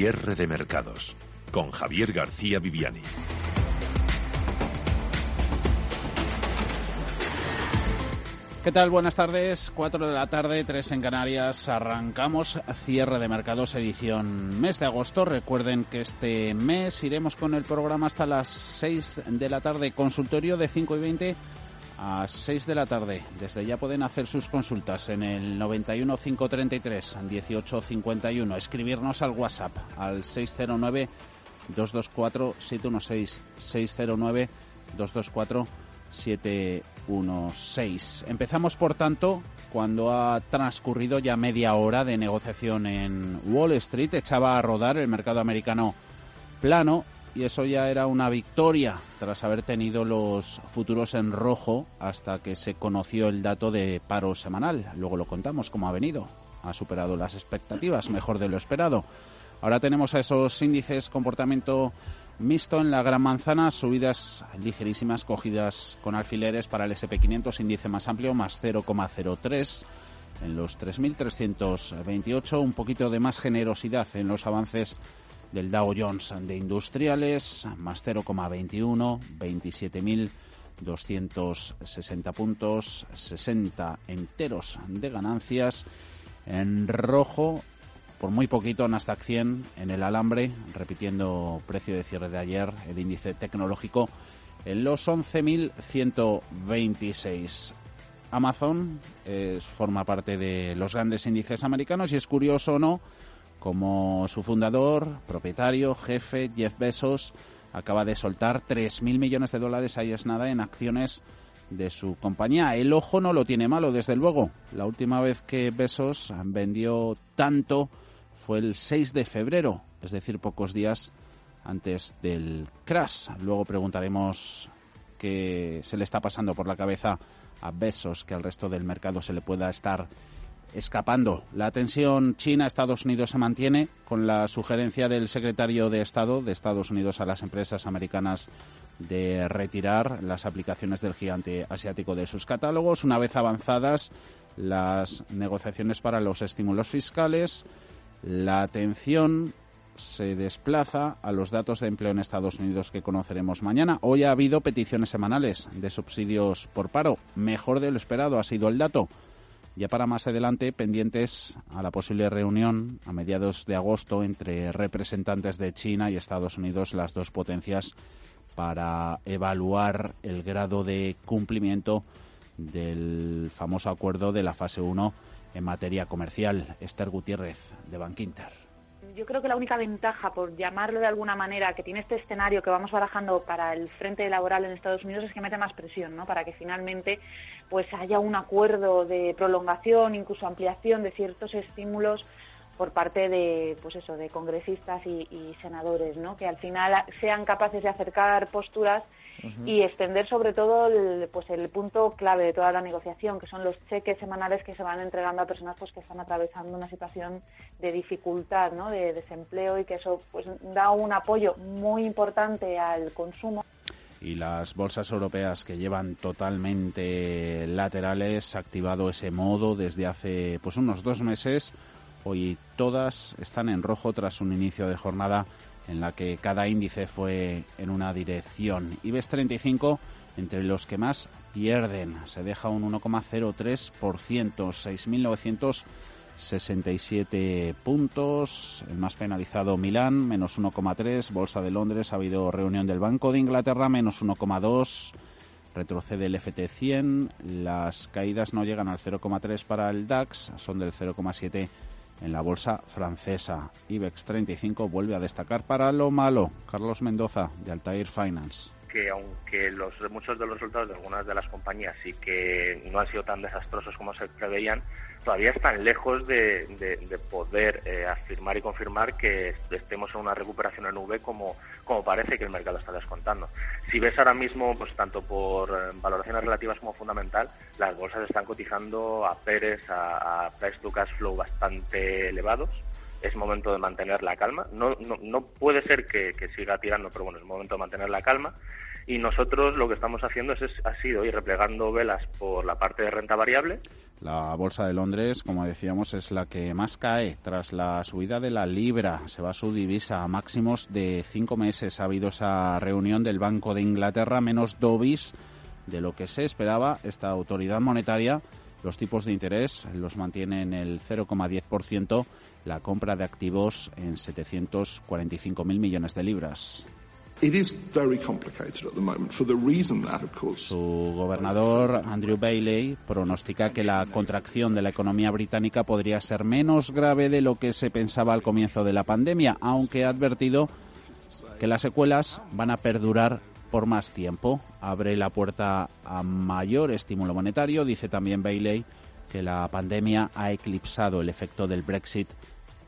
Cierre de mercados con Javier García Viviani. ¿Qué tal? Buenas tardes. 4 de la tarde, 3 en Canarias. Arrancamos cierre de mercados edición mes de agosto. Recuerden que este mes iremos con el programa hasta las 6 de la tarde. Consultorio de 5 y 20 a 6 de la tarde. Desde ya pueden hacer sus consultas en el 91 533 1851. Escribirnos al WhatsApp al 609 224 716 609 224 716. Empezamos, por tanto, cuando ha transcurrido ya media hora de negociación en Wall Street. Echaba a rodar el mercado americano plano y eso ya era una victoria tras haber tenido los futuros en rojo hasta que se conoció el dato de paro semanal. Luego lo contamos cómo ha venido. Ha superado las expectativas, mejor de lo esperado. Ahora tenemos a esos índices comportamiento Mixto en la Gran Manzana, subidas ligerísimas cogidas con alfileres para el SP500, índice más amplio, más 0,03 en los 3.328, un poquito de más generosidad en los avances del Dow Jones de industriales, más 0,21, 27.260 puntos, 60 enteros de ganancias. En rojo, por muy poquito Nasdaq 100 en el alambre, repitiendo precio de cierre de ayer, el índice tecnológico en los 11.126. Amazon forma parte de los grandes índices americanos y es curioso, ¿no? Como su fundador, propietario, jefe, Jeff Bezos, acaba de soltar 3.000 millones de dólares, ahí es nada, en acciones de su compañía. El ojo no lo tiene malo, desde luego. La última vez que Bezos vendió tanto fue el 6 de febrero, es decir, pocos días antes del crash. Luego preguntaremos qué se le está pasando por la cabeza a Besos que al resto del mercado se le pueda estar escapando. La tensión China-Estados Unidos se mantiene con la sugerencia del secretario de Estado de Estados Unidos a las empresas americanas de retirar las aplicaciones del gigante asiático de sus catálogos. Una vez avanzadas las negociaciones para los estímulos fiscales, la atención se desplaza a los datos de empleo en Estados Unidos que conoceremos mañana. Hoy ha habido peticiones semanales de subsidios por paro. Mejor de lo esperado ha sido el dato. Ya para más adelante, pendientes a la posible reunión a mediados de agosto entre representantes de China y Estados Unidos, las dos potencias, para evaluar el grado de cumplimiento del famoso acuerdo de la fase 1 en materia comercial. Esther Gutiérrez, de Bankinter. Yo creo que la única ventaja, por llamarlo de alguna manera, que tiene este escenario que vamos barajando para el frente laboral en Estados Unidos es que mete más presión, ¿no? Para que finalmente pues haya un acuerdo de prolongación, incluso ampliación de ciertos estímulos por parte de pues eso de congresistas y, y senadores, ¿no? Que al final sean capaces de acercar posturas y extender sobre todo el, pues el punto clave de toda la negociación, que son los cheques semanales que se van entregando a personas pues que están atravesando una situación de dificultad, ¿no? de desempleo y que eso pues da un apoyo muy importante al consumo. Y las bolsas europeas que llevan totalmente laterales activado ese modo desde hace pues unos dos meses. Hoy todas están en rojo tras un inicio de jornada en la que cada índice fue en una dirección. IBEX 35 entre los que más pierden. Se deja un 1,03%, 6.967 puntos. El más penalizado Milán, menos 1,3%. Bolsa de Londres, ha habido reunión del Banco de Inglaterra, menos 1,2%. Retrocede el FT100. Las caídas no llegan al 0,3 para el DAX, son del 0,7 en la bolsa francesa. IBEX 35 vuelve a destacar para lo malo. Carlos Mendoza, de Altair Finance que aunque los, muchos de los resultados de algunas de las compañías sí que no han sido tan desastrosos como se preveían, todavía están lejos de, poder eh, afirmar y confirmar que estemos en una recuperación en V como, como parece que el mercado está descontando. Si ves ahora mismo, pues tanto por eh, valoraciones relativas como fundamental, las bolsas están cotizando a Pérez, a, price to cash flow bastante elevados es momento de mantener la calma. No, no, no puede ser que, que, siga tirando, pero bueno, es momento de mantener la calma y nosotros lo que estamos haciendo es, ha sido ir replegando velas por la parte de renta variable. La bolsa de Londres, como decíamos, es la que más cae tras la subida de la libra. Se va su divisa a máximos de cinco meses. Ha habido esa reunión del Banco de Inglaterra, menos Dobis de lo que se esperaba. Esta autoridad monetaria, los tipos de interés los mantiene en el 0,10%, la compra de activos en 745.000 millones de libras. Su gobernador, Andrew Bailey, pronostica que la contracción de la economía británica podría ser menos grave de lo que se pensaba al comienzo de la pandemia, aunque ha advertido que las secuelas van a perdurar por más tiempo. Abre la puerta a mayor estímulo monetario. Dice también Bailey que la pandemia ha eclipsado el efecto del Brexit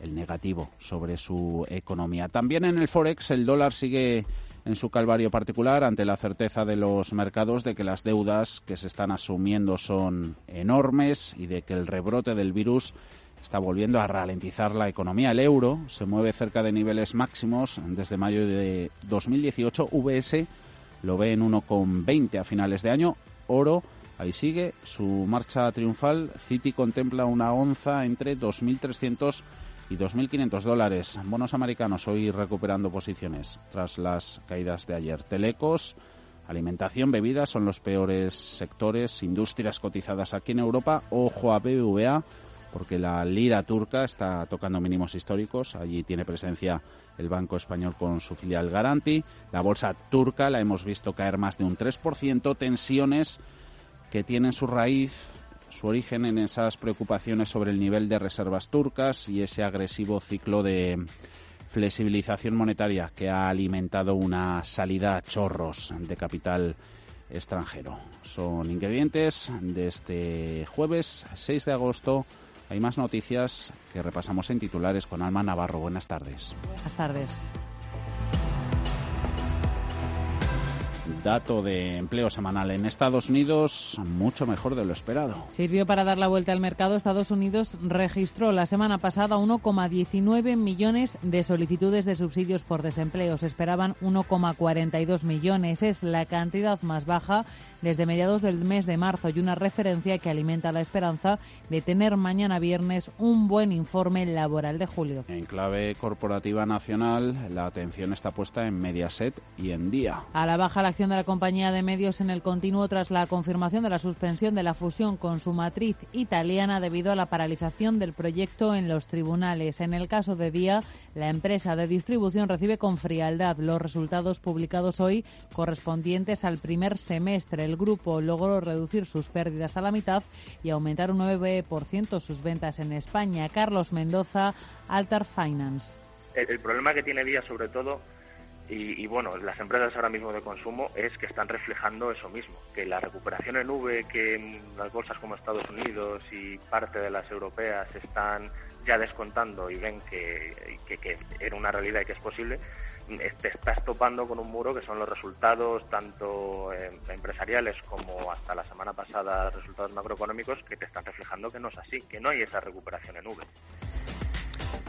el negativo sobre su economía. También en el Forex el dólar sigue en su calvario particular ante la certeza de los mercados de que las deudas que se están asumiendo son enormes y de que el rebrote del virus está volviendo a ralentizar la economía. El euro se mueve cerca de niveles máximos desde mayo de 2018. VS lo ve en 1,20 a finales de año. Oro ahí sigue su marcha triunfal. Citi contempla una onza entre 2.300 y 2.500 dólares. Bonos americanos hoy recuperando posiciones tras las caídas de ayer. Telecos, alimentación, bebidas son los peores sectores, industrias cotizadas aquí en Europa. Ojo a BBVA porque la lira turca está tocando mínimos históricos. Allí tiene presencia el Banco Español con su filial Garanti. La bolsa turca la hemos visto caer más de un 3%. Tensiones que tienen su raíz su origen en esas preocupaciones sobre el nivel de reservas turcas y ese agresivo ciclo de flexibilización monetaria que ha alimentado una salida a chorros de capital extranjero. Son ingredientes de este jueves 6 de agosto. Hay más noticias que repasamos en titulares con Alma Navarro. Buenas tardes. Buenas tardes. Dato de empleo semanal en Estados Unidos mucho mejor de lo esperado. Sirvió para dar la vuelta al mercado. Estados Unidos registró la semana pasada 1,19 millones de solicitudes de subsidios por desempleo. Se esperaban 1,42 millones. Es la cantidad más baja desde mediados del mes de marzo y una referencia que alimenta la esperanza de tener mañana viernes un buen informe laboral de julio. En clave corporativa nacional, la atención está puesta en Mediaset y en Día. A la baja la acción de la compañía de medios en el continuo tras la confirmación de la suspensión de la fusión con su matriz italiana debido a la paralización del proyecto en los tribunales. En el caso de Día, la empresa de distribución recibe con frialdad los resultados publicados hoy correspondientes al primer semestre el grupo logró reducir sus pérdidas a la mitad y aumentar un 9% sus ventas en España. Carlos Mendoza, Altar Finance. El, problema que tiene Día, sobre todo, y, bueno, las empresas ahora mismo de consumo es que están reflejando eso mismo, que la recuperación en V que las bolsas como Estados Unidos y parte de las europeas están ya descontando y ven que, que era una realidad y que es posible, te estás topando con un muro que son los resultados tanto eh, empresariales como hasta la semana pasada resultados macroeconómicos que te están reflejando que no es así, que no hay esa recuperación en V.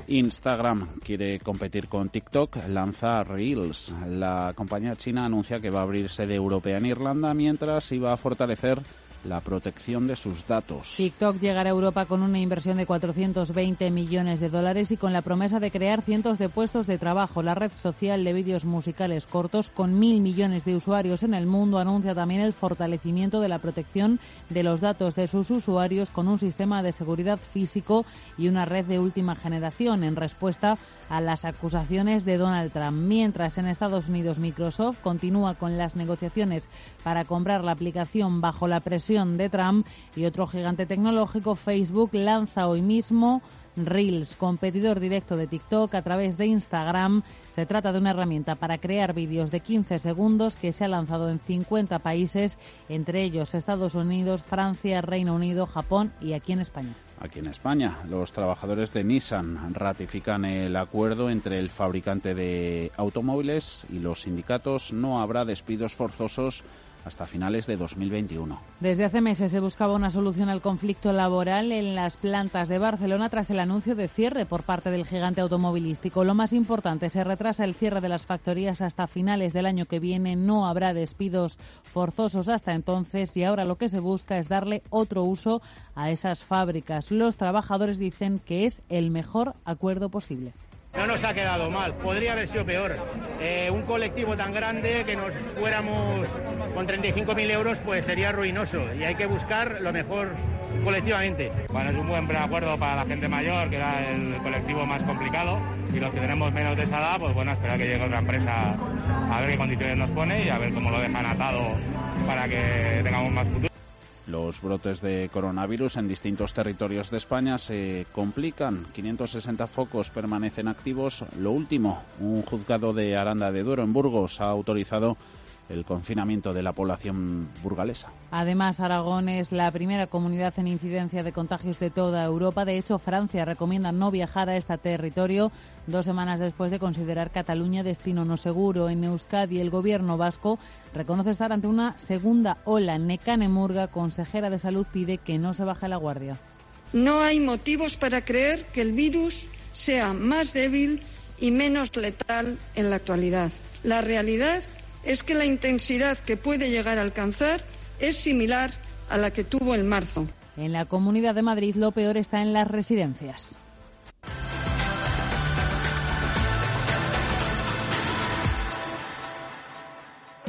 Instagram quiere competir con TikTok, lanza Reels. La compañía china anuncia que va a abrir sede europea en Irlanda mientras iba a fortalecer la protección de sus datos. TikTok llegará a Europa con una inversión de 420 millones de dólares y con la promesa de crear cientos de puestos de trabajo. La red social de vídeos musicales cortos con mil millones de usuarios en el mundo anuncia también el fortalecimiento de la protección de los datos de sus usuarios con un sistema de seguridad físico y una red de última generación en respuesta a las acusaciones de Donald Trump. Mientras en Estados Unidos Microsoft continúa con las negociaciones para comprar la aplicación bajo la presión de Trump y otro gigante tecnológico, Facebook, lanza hoy mismo Reels, competidor directo de TikTok a través de Instagram. Se trata de una herramienta para crear vídeos de 15 segundos que se ha lanzado en 50 países, entre ellos Estados Unidos, Francia, Reino Unido, Japón y aquí en España aquí en España. Los trabajadores de Nissan ratifican el acuerdo entre el fabricante de automóviles y los sindicatos. No habrá despidos forzosos hasta finales de 2021. Desde hace meses se buscaba una solución al conflicto laboral en las plantas de Barcelona tras el anuncio de cierre por parte del gigante automovilístico. Lo más importante, se retrasa el cierre de las factorías hasta finales del año que viene. No habrá despidos forzosos hasta entonces y ahora lo que se busca es darle otro uso a esas fábricas. Los trabajadores dicen que es el mejor acuerdo posible. No nos ha quedado mal, podría haber sido peor. Eh, un colectivo tan grande que nos fuéramos con 35.000 euros pues sería ruinoso y hay que buscar lo mejor colectivamente. Bueno, es un buen preacuerdo para la gente mayor, que era el colectivo más complicado, y los que tenemos menos de esa edad, pues bueno, esperar que llegue otra empresa a ver qué condiciones nos pone y a ver cómo lo dejan atado para que tengamos más futuro. Los brotes de coronavirus en distintos territorios de España se complican. 560 focos permanecen activos. Lo último, un juzgado de Aranda de Duero en Burgos ha autorizado el confinamiento de la población burgalesa. Además, Aragón es la primera comunidad en incidencia de contagios de toda Europa. De hecho, Francia recomienda no viajar a este territorio dos semanas después de considerar Cataluña destino no seguro. En Euskadi, el gobierno vasco reconoce estar ante una segunda ola. Necane Murga, consejera de salud, pide que no se baje la guardia. No hay motivos para creer que el virus sea más débil y menos letal en la actualidad. La realidad es que la intensidad que puede llegar a alcanzar es similar a la que tuvo en marzo. En la Comunidad de Madrid lo peor está en las residencias.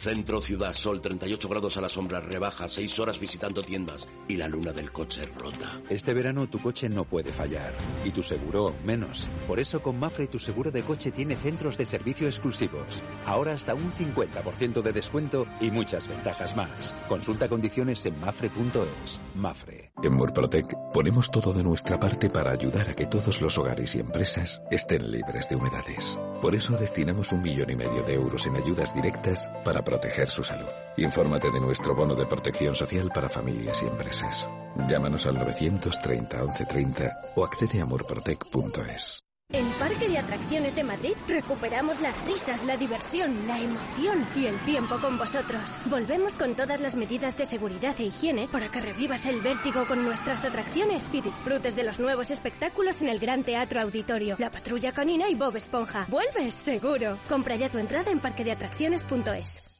Centro Ciudad Sol, 38 grados a la sombra, rebaja, 6 horas visitando tiendas y la luna del coche rota. Este verano tu coche no puede fallar y tu seguro menos. Por eso con Mafre tu seguro de coche tiene centros de servicio exclusivos. Ahora hasta un 50% de descuento y muchas ventajas más. Consulta condiciones en mafre.es. Mafre. En Murprotec ponemos todo de nuestra parte para ayudar a que todos los hogares y empresas estén libres de humedades. Por eso destinamos un millón y medio de euros en ayudas directas para proteger su salud. Infórmate de nuestro bono de protección social para familias y empresas. Llámanos al 930 1130 o accede a murprotec.es. En Parque de Atracciones de Madrid recuperamos las risas, la diversión, la emoción y el tiempo con vosotros. Volvemos con todas las medidas de seguridad e higiene para que revivas el vértigo con nuestras atracciones y disfrutes de los nuevos espectáculos en el Gran Teatro Auditorio, La Patrulla Canina y Bob Esponja. ¡Vuelves, seguro! Compra ya tu entrada en parquedeatracciones.es.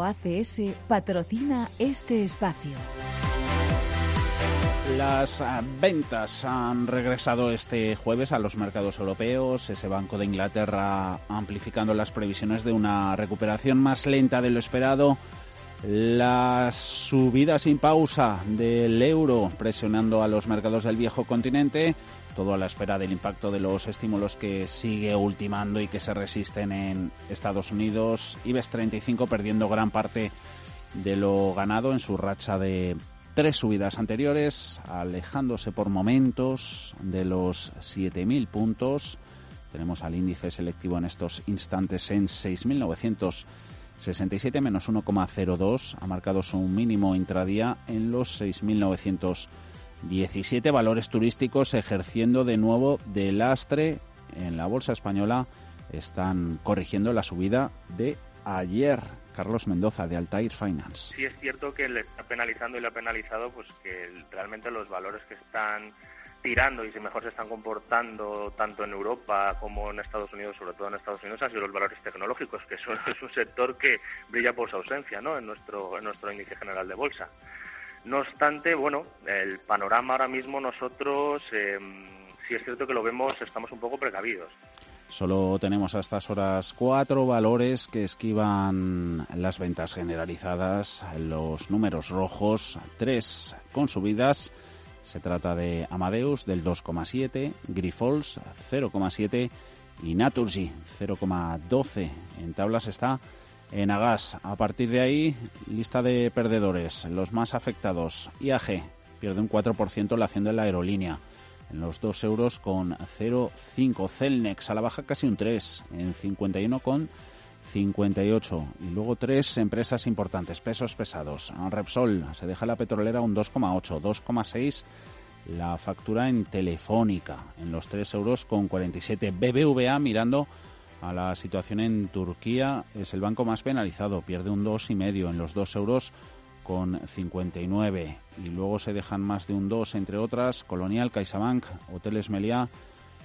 ACS patrocina este espacio. Las ah, ventas han regresado este jueves a los mercados europeos, ese Banco de Inglaterra amplificando las previsiones de una recuperación más lenta de lo esperado, la subida sin pausa del euro presionando a los mercados del viejo continente, todo a la espera del impacto de los estímulos que sigue ultimando y que se resisten en Estados Unidos. IBEX 35 perdiendo gran parte de lo ganado en su racha de tres subidas anteriores, alejándose por momentos de los 7.000 puntos. Tenemos al índice selectivo en estos instantes en 6.967 menos 1,02. Ha marcado su mínimo intradía en los 6.917 valores turísticos ejerciendo de nuevo de lastre en la bolsa española. Están corrigiendo la subida de ayer. Carlos Mendoza, de Altair Finance. Sí es cierto que le está penalizando y le ha penalizado pues que realmente los valores que están tirando y si mejor se están comportando tanto en Europa como en Estados Unidos, sobre todo en Estados Unidos, han sido los valores tecnológicos, que son, es un sector que brilla por su ausencia ¿no? en, nuestro, en nuestro índice general de bolsa. No obstante, bueno, el panorama ahora mismo nosotros, eh, sí es cierto que lo vemos, estamos un poco precavidos. Solo tenemos a estas horas cuatro valores que esquivan las ventas generalizadas, los números rojos, tres con subidas. Se trata de Amadeus del 2,7, Grifols 0,7 y Naturgy 0,12. En tablas está Enagas. A partir de ahí, lista de perdedores. Los más afectados, IAG pierde un 4% la acción de la aerolínea en los 2 euros con 0,5. Celnex a la baja casi un 3 en 51 con 58. Y luego tres empresas importantes, pesos pesados. Repsol se deja la petrolera un 2,8, 2,6 la factura en Telefónica en los 3 euros con 47. BBVA mirando a la situación en Turquía es el banco más penalizado, pierde un 2,5 en los 2 euros con 59 y luego se dejan más de un 2 entre otras Colonial, CaixaBank, Hoteles Meliá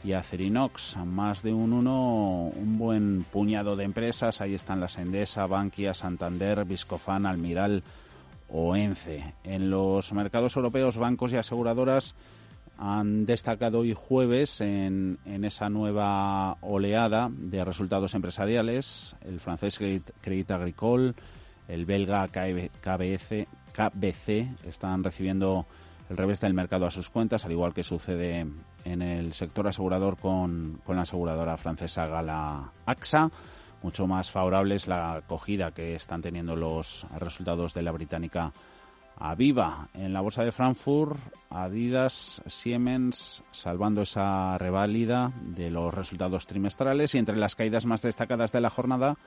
y Acerinox, más de un 1, un buen puñado de empresas, ahí están las Endesa, Bankia, Santander, Viscofan, Almiral o Ence. En los mercados europeos, bancos y aseguradoras han destacado hoy jueves en, en esa nueva oleada de resultados empresariales. El francés Crédit Agricole, el belga KBC, KBC están recibiendo el revés del mercado a sus cuentas, al igual que sucede en el sector asegurador con, con la aseguradora francesa Gala AXA. Mucho más favorable es la acogida que están teniendo los resultados de la británica Aviva. En la bolsa de Frankfurt, Adidas, Siemens, salvando esa reválida de los resultados trimestrales y entre las caídas más destacadas de la jornada,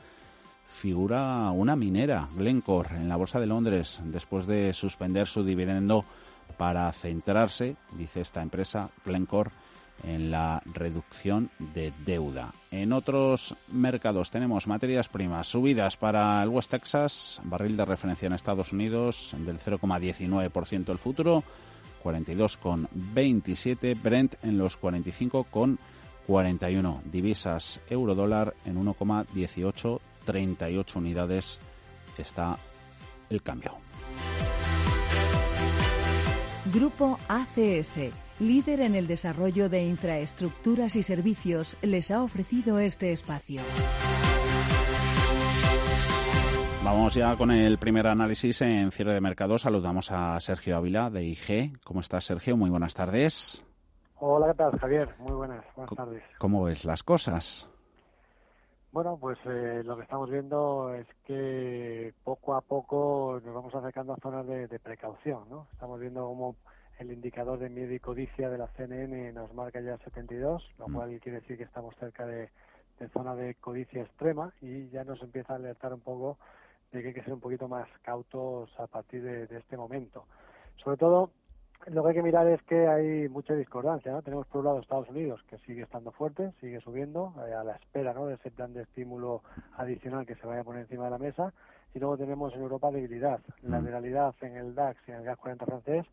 figura una minera, Glencore, en la Bolsa de Londres, después de suspender su dividendo para centrarse, dice esta empresa, Glencore, en la reducción de deuda. En otros mercados tenemos materias primas subidas para el West Texas, barril de referencia en Estados Unidos del 0,19% el futuro, 42,27 Brent en los 45,41 divisas euro dólar en 1,18 38 unidades está el cambio. Grupo ACS, líder en el desarrollo de infraestructuras y servicios, les ha ofrecido este espacio. Vamos ya con el primer análisis en cierre de mercado. Saludamos a Sergio Ávila de IG. ¿Cómo estás, Sergio? Muy buenas tardes. Hola, ¿qué tal, Javier? Muy buenas, buenas tardes. ¿Cómo ves las cosas? Bueno, pues eh, lo que estamos viendo es que poco a poco nos vamos acercando a zonas de, precaución, ¿no? Estamos viendo como el indicador de miedo y codicia de la CNN nos marca ya 72, lo mm. cual quiere decir que estamos cerca de, zona de codicia extrema y ya nos empieza a alertar un poco de que hay que ser un poquito más cautos a partir de este momento. Sobre todo lo que hay que mirar es que hay mucha discordancia, ¿no? Tenemos por un lado Estados Unidos, que sigue estando fuerte, sigue subiendo, eh, a la espera, ¿no?, de ese plan de estímulo adicional que se vaya a poner encima de la mesa, y luego tenemos en Europa debilidad, la realidad en el DAX y en el GAS 40 francés,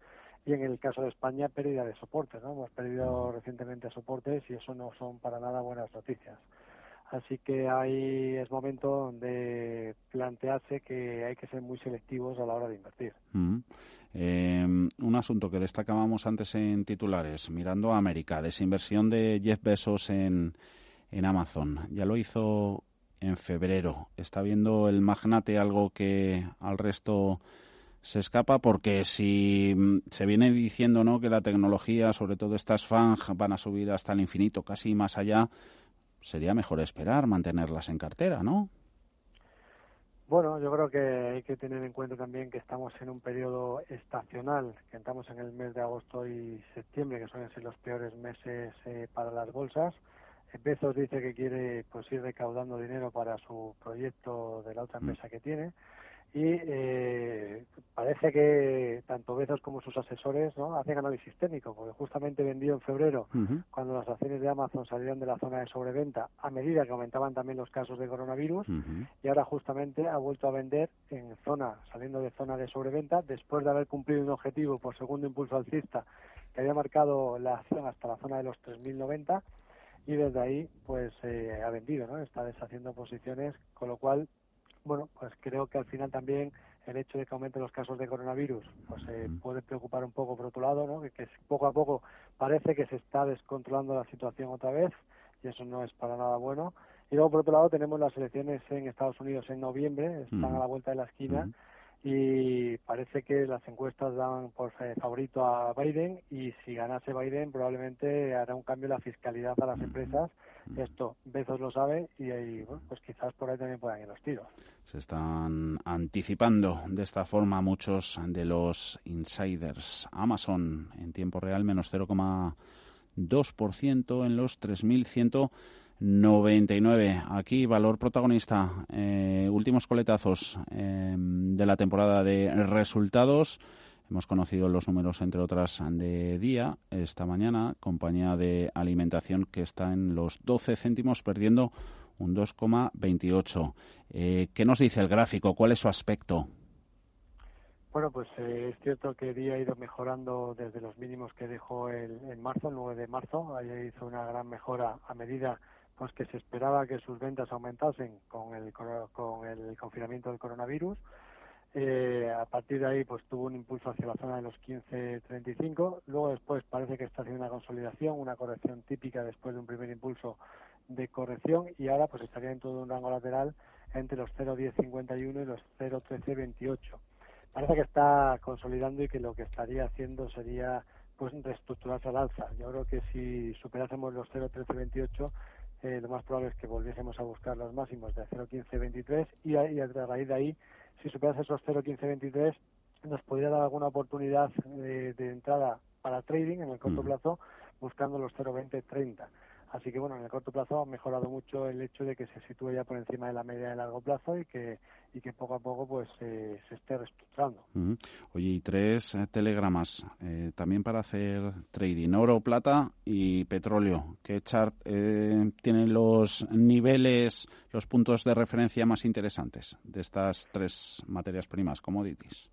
y en el caso de España pérdida de soportes, ¿no? Hemos perdido recientemente soportes y eso no son para nada buenas noticias. Así que ahí es momento de plantearse que hay que ser muy selectivos a la hora de invertir. Mm. Em, un asunto que destacábamos antes en titulares, mirando a América, desinversión de Jeff Bezos en, en Amazon. Ya lo hizo en febrero. ¿Está viendo el magnate algo que al resto se escapa? Porque si mm, se viene diciendo ¿no? que la tecnología, sobre todo estas FANG, van a subir hasta el infinito, casi más allá, sería mejor esperar, mantenerlas en cartera, ¿no? Bueno, yo creo que hay que tener en cuenta también que estamos en un periodo estacional, que estamos en el mes de agosto y septiembre, que suelen ser los peores meses eh, para las bolsas. Bezos dice que quiere pues ir recaudando dinero para su proyecto de la otra mm. empresa que tiene y eh, parece que tanto Bezos como sus asesores ¿no? hacen análisis técnico, porque justamente vendió en febrero, cuando las acciones de Amazon salieron de la zona de sobreventa, a medida que aumentaban también los casos de coronavirus, y ahora justamente ha vuelto a vender en zona, saliendo de zona de sobreventa, después de haber cumplido un objetivo por segundo impulso alcista que había marcado la acción hasta la zona de los 3.090 y desde ahí pues eh, ha vendido, ¿no? Está deshaciendo posiciones, con lo cual bueno, pues creo que al final también el hecho de que aumenten los casos de coronavirus pues eh, puede preocupar un poco por otro lado, ¿no? Que, poco a poco parece que se está descontrolando la situación otra vez y eso no es para nada bueno. Y luego por otro lado tenemos las elecciones en Estados Unidos en noviembre, están a la vuelta de la esquina y parece que las encuestas dan por eh, favorito a Biden y si ganase Biden probablemente hará un cambio en la fiscalidad a las empresas. Esto Bezos lo sabe y ahí, pues quizás por ahí también puedan ir los tiros. Se están anticipando de esta forma muchos de los insiders. Amazon en tiempo real menos 0,2% en los 3.100 99. Aquí, valor protagonista. Eh, últimos coletazos em, de la temporada de resultados. Hemos conocido los números, entre otras, de día esta mañana. Compañía de alimentación que está en los 12 céntimos, perdiendo un 2,28. Eh, ¿Qué nos dice el gráfico? ¿Cuál es su aspecto? Bueno, pues eh, es cierto que día ha ido mejorando desde los mínimos que dejó el, en marzo, el 9 de marzo. Ahí hizo una gran mejora a medida pues que se esperaba que sus ventas aumentasen con el, con el confinamiento del coronavirus. Eh, a partir de ahí pues tuvo un impulso hacia la zona de los 15.35. Luego después parece que está haciendo una consolidación, una corrección típica después de un primer impulso de corrección y ahora pues estaría en todo un rango lateral entre los 0.1051 y los 0.1328. Parece que está consolidando y que lo que estaría haciendo sería pues reestructurarse al alza. Yo creo que si superásemos los 0.1328 eh, lo más probable es que volviésemos a buscar los máximos de 0.1523 y, y a raíz de ahí, si superase esos 0.1523, nos podría dar alguna oportunidad de, entrada para trading en el corto plazo buscando los 0.2030. Así que bueno, en el corto plazo ha mejorado mucho el hecho de que se sitúe ya por encima de la media de largo plazo y que y que poco a poco pues eh, se esté reestructurando. Oye, y tres eh, telegramas eh, también para hacer trading, oro, plata y petróleo. ¿Qué chart tienen los niveles, los puntos de referencia más interesantes de estas tres materias primas, commodities?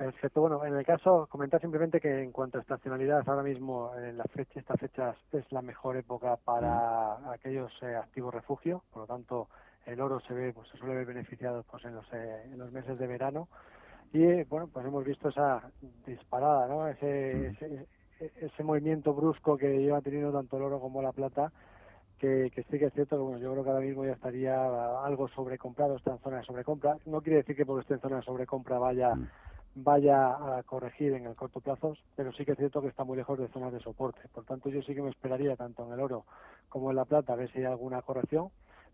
Perfecto. Bueno, en el caso, comentar simplemente que en cuanto a estacionalidad, ahora mismo en la fecha, esta fecha es la mejor época para aquellos activos refugio, por lo tanto, el oro se ve, pues se suele ver beneficiado pues en los, eh, en los meses de verano y bueno, pues hemos visto esa disparada, ¿no? Ese, ese, movimiento brusco que lleva teniendo tanto el oro como la plata, que, que sí que es cierto que bueno, yo creo que ahora mismo ya estaría algo sobrecomprado, está en zona de sobrecompra. No quiere decir que porque esté en zona de sobrecompra vaya vaya a corregir en el corto plazo, pero sí que es cierto que está muy lejos de zonas de soporte. Por tanto, yo sí que me esperaría tanto en el oro como en la plata a ver si hay alguna corrección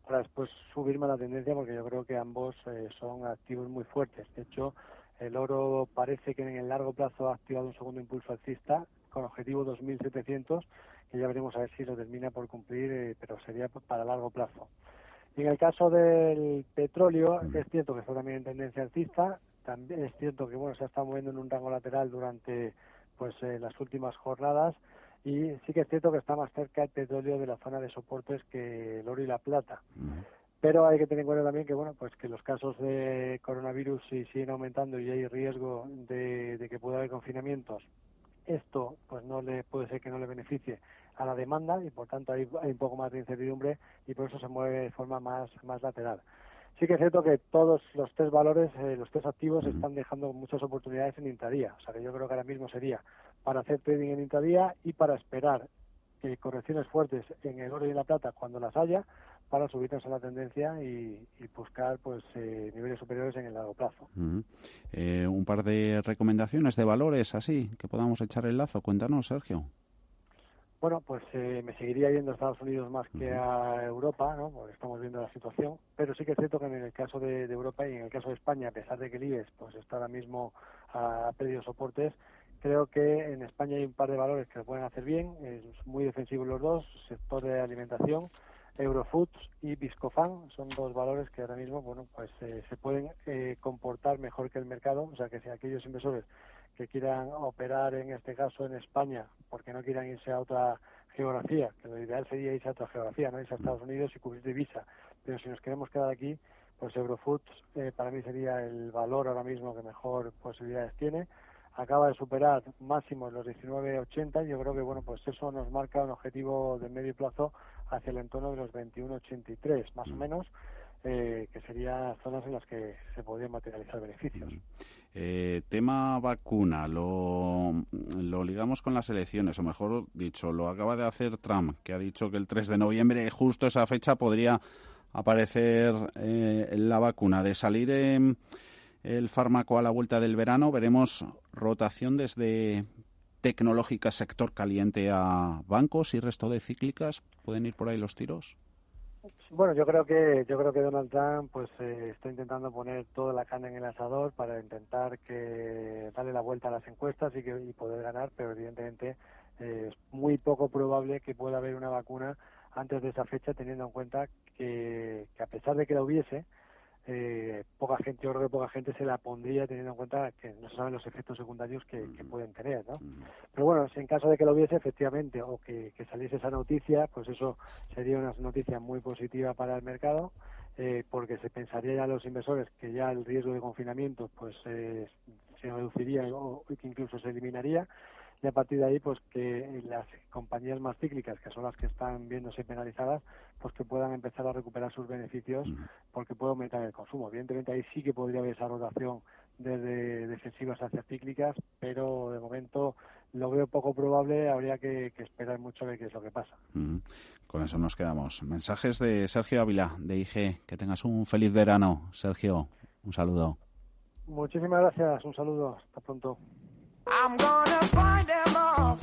para después subirme la tendencia porque yo creo que ambos eh, son activos muy fuertes. De hecho, el oro parece que en el largo plazo ha activado un segundo impulso alcista con objetivo 2.700, que ya veremos a ver si lo termina por cumplir, eh, pero sería para largo plazo. Y en el caso del petróleo, es cierto que está también en tendencia alcista, también es cierto que bueno se ha estado moviendo en un rango lateral durante pues eh, las últimas jornadas y sí que es cierto que está más cerca el petróleo de la zona de soportes que el oro y la plata. Pero hay que tener en cuenta también que bueno, pues que los casos de coronavirus si siguen aumentando y hay riesgo de, que pueda haber confinamientos, esto pues no le puede ser que no le beneficie a la demanda y por tanto hay, hay un poco más de incertidumbre y por eso se mueve de forma más, más lateral. Sí que es cierto que todos los tres valores, eh, los tres activos, están dejando muchas oportunidades en intradía. O sea que yo creo que ahora mismo sería para hacer trading en intradía y para esperar eh, correcciones fuertes en el oro y en la plata cuando las haya para subirnos a la tendencia y, buscar pues eh, niveles superiores en el largo plazo. un par de recomendaciones de valores así que podamos echar el lazo. Cuéntanos, Sergio. Bueno, pues eh, me seguiría yendo a Estados Unidos más que a Europa, ¿no? Porque estamos viendo la situación. Pero sí que es cierto que en el caso de, Europa y en el caso de España, a pesar de que el IBEX pues, está ahora mismo a pedido soportes, creo que en España hay un par de valores que lo pueden hacer bien. Es muy defensivos los dos, sector de alimentación, Eurofoods y Viscofan son dos valores que ahora mismo, bueno, pues eh, se pueden eh, comportar mejor que el mercado. O sea, que si aquellos inversores que quieran operar en este caso en España porque no quieran irse a otra geografía, que lo ideal sería irse a otra geografía, no irse a Estados Unidos y cubrir divisa. Pero si nos queremos quedar aquí, pues Eurofoods eh, para mí sería el valor ahora mismo que mejor posibilidades tiene. Acaba de superar máximos los 19.80 y yo creo que bueno pues eso nos marca un objetivo de medio plazo hacia el entorno de los 21.83 más o mm. menos eh, que serían zonas en las que se podrían materializar beneficios. Eh, tema vacuna, lo, lo ligamos con las elecciones, o mejor dicho, lo acaba de hacer Trump, que ha dicho que el 3 de noviembre, justo esa fecha, podría aparecer eh, la vacuna. De salir el fármaco a la vuelta del verano, veremos rotación desde tecnológica sector caliente a bancos y resto de cíclicas. ¿Pueden ir por ahí los tiros? Bueno, yo creo que yo creo que Donald Trump pues eh, está intentando poner toda la carne en el asador para intentar que darle la vuelta a las encuestas y que poder ganar, pero evidentemente eh, es muy poco probable que pueda haber una vacuna antes de esa fecha, teniendo en cuenta que, que a pesar de que la hubiese, eh, poca gente, yo creo que poca gente se la pondría teniendo en cuenta que no se saben los efectos secundarios que, pueden tener, ¿no? Pero bueno, si en caso de que lo hubiese efectivamente o que, saliese esa noticia, pues eso sería una noticia muy positiva para el mercado, eh, porque se pensaría ya los inversores que ya el riesgo de confinamiento pues eh, se reduciría o que incluso se eliminaría y a partir de ahí pues que las compañías más cíclicas que son las que están viéndose penalizadas pues que puedan empezar a recuperar sus beneficios porque puede aumentar el consumo. Evidentemente ahí sí que podría haber esa rotación desde defensivas hacia cíclicas pero de momento lo veo poco probable habría que, esperar mucho a ver qué es lo que pasa. Con eso nos quedamos. Mensajes de Sergio Ávila de IG que tengas un feliz verano Sergio. Un saludo. Muchísimas gracias. Un saludo. Hasta pronto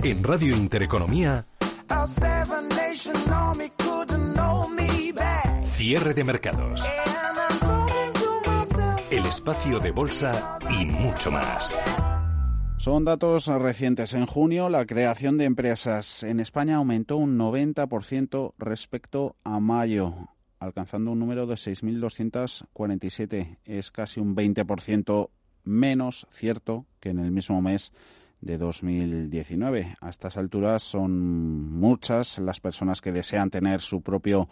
en Radio Intereconomía, cierre de mercados, el espacio de bolsa y mucho más. Son datos recientes. En junio, la creación de empresas en España aumentó un 90% respecto a mayo, alcanzando un número de 6.247. Es casi un 20% menos cierto que en el mismo mes de 2019. A estas alturas son muchas las personas que desean tener su propio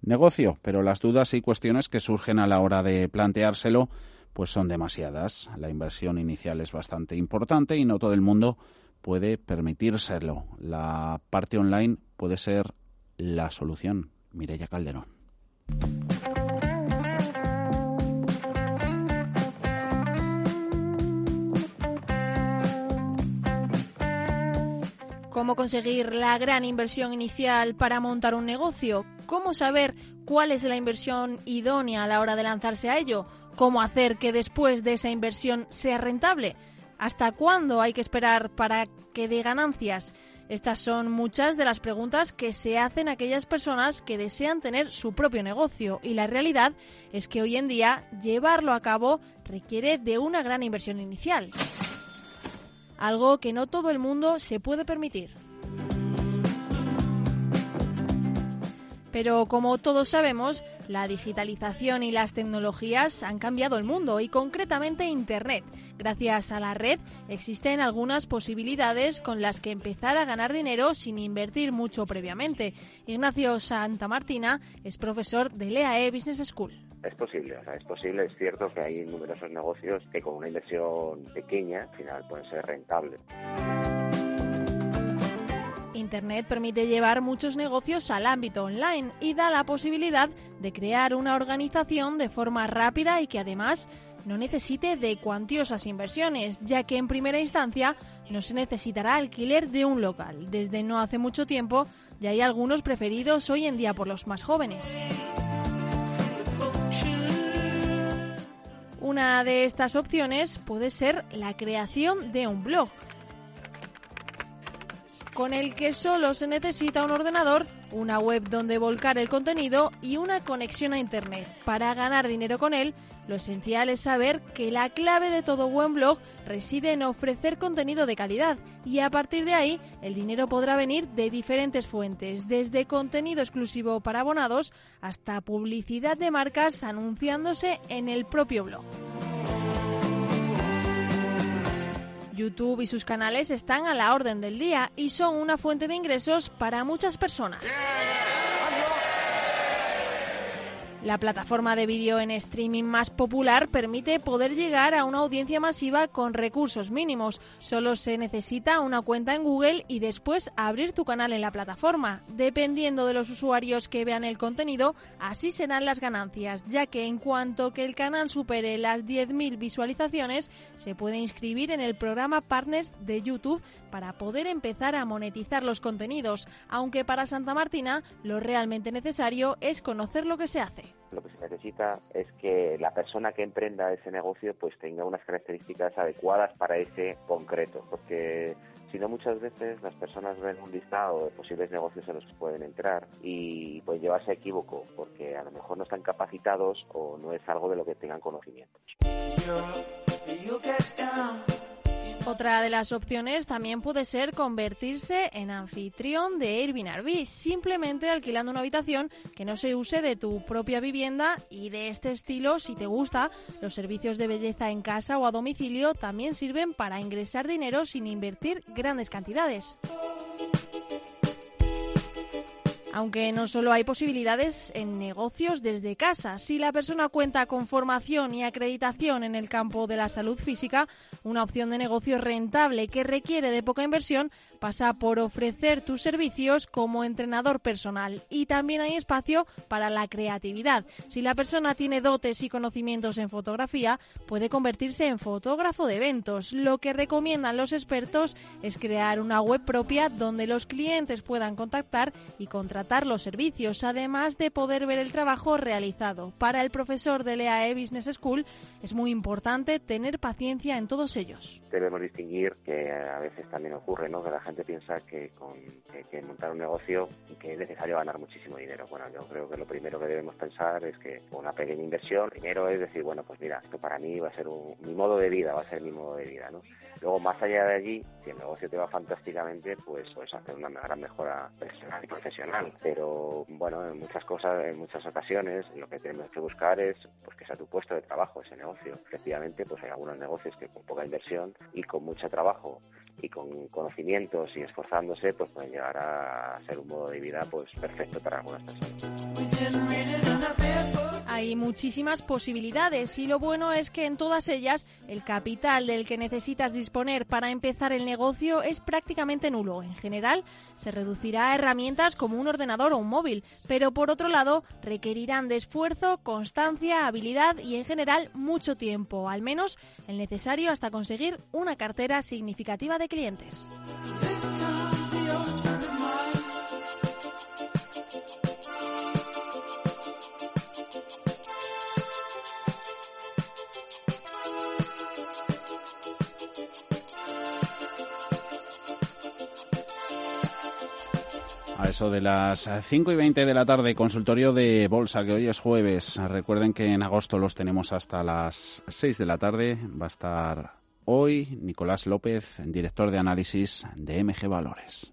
negocio, pero las dudas y cuestiones que surgen a la hora de planteárselo pues son demasiadas. La inversión inicial es bastante importante y no todo el mundo puede permitírselo. La parte online puede ser la solución. Mireya Calderón. ¿Cómo conseguir la gran inversión inicial para montar un negocio? ¿Cómo saber cuál es la inversión idónea a la hora de lanzarse a ello? ¿Cómo hacer que después de esa inversión sea rentable? ¿Hasta cuándo hay que esperar para que dé ganancias? Estas son muchas de las preguntas que se hacen aquellas personas que desean tener su propio negocio y la realidad es que hoy en día llevarlo a cabo requiere de una gran inversión inicial algo que no todo el mundo se puede permitir. Pero como todos sabemos, la digitalización y las tecnologías han cambiado el mundo y concretamente Internet. Gracias a la red existen algunas posibilidades con las que empezar a ganar dinero sin invertir mucho previamente. Ignacio Santa Martina es profesor de LEAE Business School. Es posible, o sea, es posible, es cierto que hay numerosos negocios que con una inversión pequeña al final pueden ser rentables. Internet permite llevar muchos negocios al ámbito online y da la posibilidad de crear una organización de forma rápida y que además no necesite de cuantiosas inversiones, ya que en primera instancia no se necesitará alquiler de un local. Desde no hace mucho tiempo ya hay algunos preferidos hoy en día por los más jóvenes. Una de estas opciones puede ser la creación de un blog. con el que solo se necesita un ordenador, una web donde volcar el contenido y una conexión a Internet. Para ganar dinero con él, lo esencial es saber que la clave de todo buen blog reside en ofrecer contenido de calidad y a partir de ahí el dinero podrá venir de diferentes fuentes, desde contenido exclusivo para abonados hasta publicidad de marcas anunciándose en el propio blog. YouTube y sus canales están a la orden del día y son una fuente de ingresos para muchas personas. La plataforma de vídeo en streaming más popular permite poder llegar a una audiencia masiva con recursos mínimos. Solo se necesita una cuenta en Google y después abrir tu canal en la plataforma. Dependiendo de los usuarios que vean el contenido, así serán las ganancias, ya que en cuanto que el canal supere las 10.000 visualizaciones, se puede inscribir en el programa Partners de YouTube para poder empezar a monetizar los contenidos, aunque para Santa Martina lo realmente necesario es conocer lo que se hace. Lo que se necesita es que la persona que emprenda ese negocio pues tenga unas características adecuadas para ese concreto, porque si no muchas veces las personas ven un listado de posibles negocios en los que pueden entrar y pueden llevarse a equívoco porque a lo mejor no están capacitados o no es algo de lo que tengan conocimiento. Otra de las opciones también puede ser convertirse en anfitrión de Airbnb, simplemente alquilando una habitación que no se use de tu propia vivienda y de este estilo, si te gusta, los servicios de belleza en casa o a domicilio también sirven para ingresar dinero sin invertir grandes cantidades. Aunque no solo hay posibilidades en negocios desde casa. Si la persona cuenta con formación y acreditación en el campo de la salud física, una opción de negocio rentable que requiere de poca inversión pasa por ofrecer tus servicios como entrenador personal. Y también hay espacio para la creatividad. Si la persona tiene dotes y conocimientos en fotografía, puede convertirse en fotógrafo de eventos. Lo que recomiendan los expertos es crear una web propia donde los clientes puedan contactar y contratar los servicios, además de poder ver el trabajo realizado. Para el profesor de EAE Business School es muy importante tener paciencia en todos ellos. Debemos distinguir que a veces también ocurre, ¿no? Que gente piensa que con que, montar un negocio que es necesario ganar muchísimo dinero. Bueno, yo creo que lo primero que debemos pensar es que una pequeña inversión, primero es decir, bueno, pues mira, esto para mí va a ser mi modo de vida, va a ser mi modo de vida, ¿no? Luego, más allá de allí, si el negocio te va fantásticamente, pues puedes hacer una gran mejora personal y profesional. Pero bueno, en muchas cosas, en muchas ocasiones, lo que tenemos que buscar es pues que sea tu puesto de trabajo ese negocio. Efectivamente, pues hay algunos negocios que con poca inversión y con mucho trabajo y con conocimientos y esforzándose, pues pueden llegar a ser un modo de vida pues perfecto para algunas personas. Hay muchísimas posibilidades y lo bueno es que en todas ellas el capital del que necesitas disponer para empezar el negocio es prácticamente nulo. En general, se reducirá a herramientas como un ordenador o un móvil, pero por otro lado requerirán de esfuerzo, constancia, habilidad y en general mucho tiempo, al menos el necesario hasta conseguir una cartera significativa de clientes. De las 5 y 20 de la tarde, consultorio de bolsa, que hoy es jueves. Recuerden que en agosto los tenemos hasta las 6 de la tarde. Va a estar hoy Nicolás López, director de análisis de MG Valores.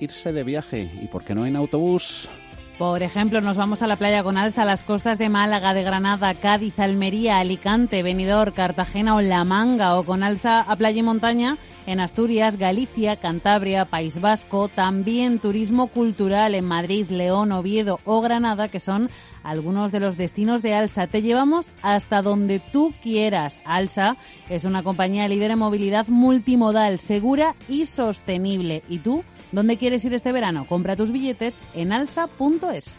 irse de viaje. ¿Y por qué no en autobús? Por ejemplo, nos vamos a la playa con alza a las costas de Málaga, de Granada, Cádiz, Almería, Alicante, Benidorm, Cartagena o La Manga o con alza a playa y montaña en Asturias, Galicia, Cantabria, País Vasco, también turismo cultural en Madrid, León, Oviedo o Granada, que son algunos de los destinos de Alsa. Te llevamos hasta donde tú quieras. Alsa es una compañía líder en movilidad multimodal, segura y sostenible. ¿Y tú? ¿Dónde quieres ir este verano? Compra tus billetes en alsa.es.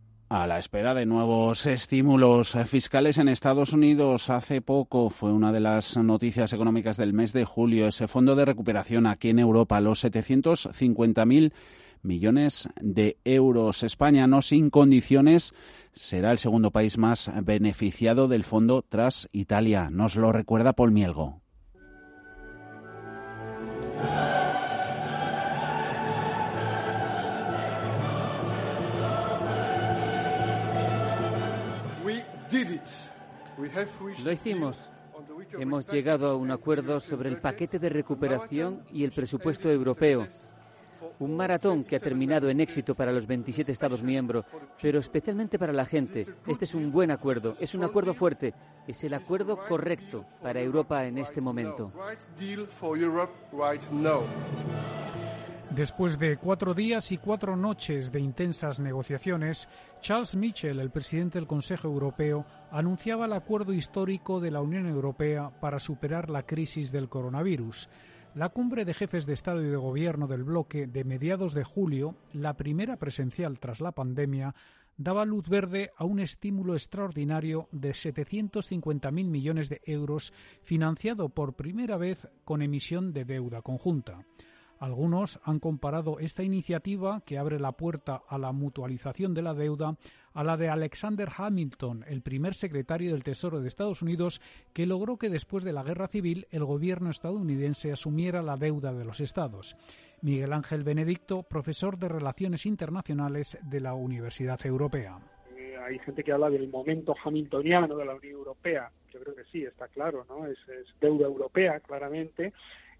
A la espera de nuevos estímulos fiscales en Estados Unidos, hace poco fue una de las noticias económicas del mes de julio, ese fondo de recuperación aquí en Europa, los 750.000 millones de euros. España, no sin condiciones, será el segundo país más beneficiado del fondo tras Italia. Nos lo recuerda Paul Mielgo. Lo hicimos. Hemos llegado a un acuerdo sobre el paquete de recuperación y el presupuesto europeo. Un maratón que ha terminado en éxito para los 27 Estados miembros, pero especialmente para la gente. Este es un buen acuerdo, es un acuerdo fuerte, es el acuerdo correcto para Europa en este momento. Después de cuatro días y cuatro noches de intensas negociaciones, Charles Michel, el presidente del Consejo Europeo, anunciaba el acuerdo histórico de la Unión Europea para superar la crisis del coronavirus. La cumbre de jefes de Estado y de Gobierno del bloque de mediados de julio, la primera presencial tras la pandemia, daba luz verde a un estímulo extraordinario de 750.000 millones de euros financiado por primera vez con emisión de deuda conjunta. Algunos han comparado esta iniciativa, que abre la puerta a la mutualización de la deuda, a la de Alexander Hamilton, el primer secretario del Tesoro de Estados Unidos, que logró que después de la guerra civil el gobierno estadounidense asumiera la deuda de los estados. Miguel Ángel Benedicto, profesor de Relaciones Internacionales de la Universidad Europea. Eh, hay gente que habla del momento hamiltoniano de la Unión Europea. Yo creo que sí, está claro, ¿no? es deuda europea, claramente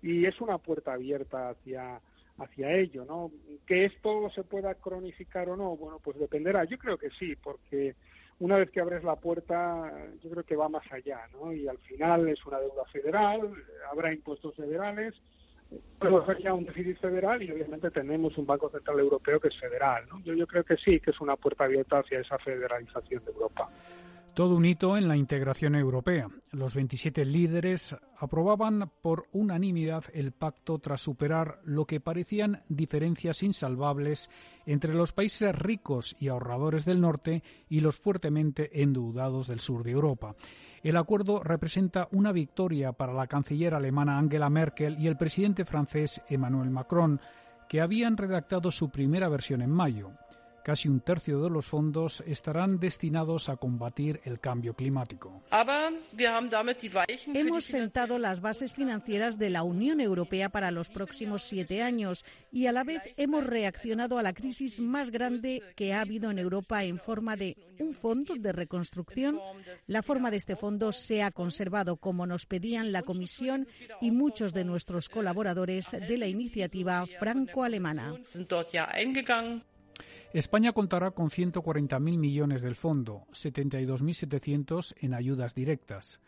y es una puerta abierta hacia hacia ello, ¿no? Que esto se pueda cronificar o no, bueno, pues dependerá. Yo creo que sí, porque una vez que abres la puerta, yo creo que va más allá, ¿no? Y al final es una deuda federal, habrá impuestos federales, pero sería un déficit federal y obviamente tenemos un Banco Central Europeo que es federal, ¿no? Yo, yo creo que sí, que es una puerta abierta hacia esa federalización de Europa. Todo un hito en la integración europea. Los 27 líderes aprobaban por unanimidad el pacto tras superar lo que parecían diferencias insalvables entre los países ricos y ahorradores del norte y los fuertemente endeudados del sur de Europa. El acuerdo representa una victoria para la canciller alemana Angela Merkel y el presidente francés Emmanuel Macron, que habían redactado su primera versión en mayo. Casi un tercio de los fondos estarán destinados a combatir el cambio climático. Hemos sentado las bases financieras de la Unión Europea para los próximos siete años y a la vez hemos reaccionado a la crisis más grande que ha habido en Europa en forma de un fondo de reconstrucción. La forma de este fondo se ha conservado como nos pedían la Comisión y muchos de nuestros colaboradores de la iniciativa franco-alemana. España contará con 140.000 millones del fondo, 72.700 en ayudas directas.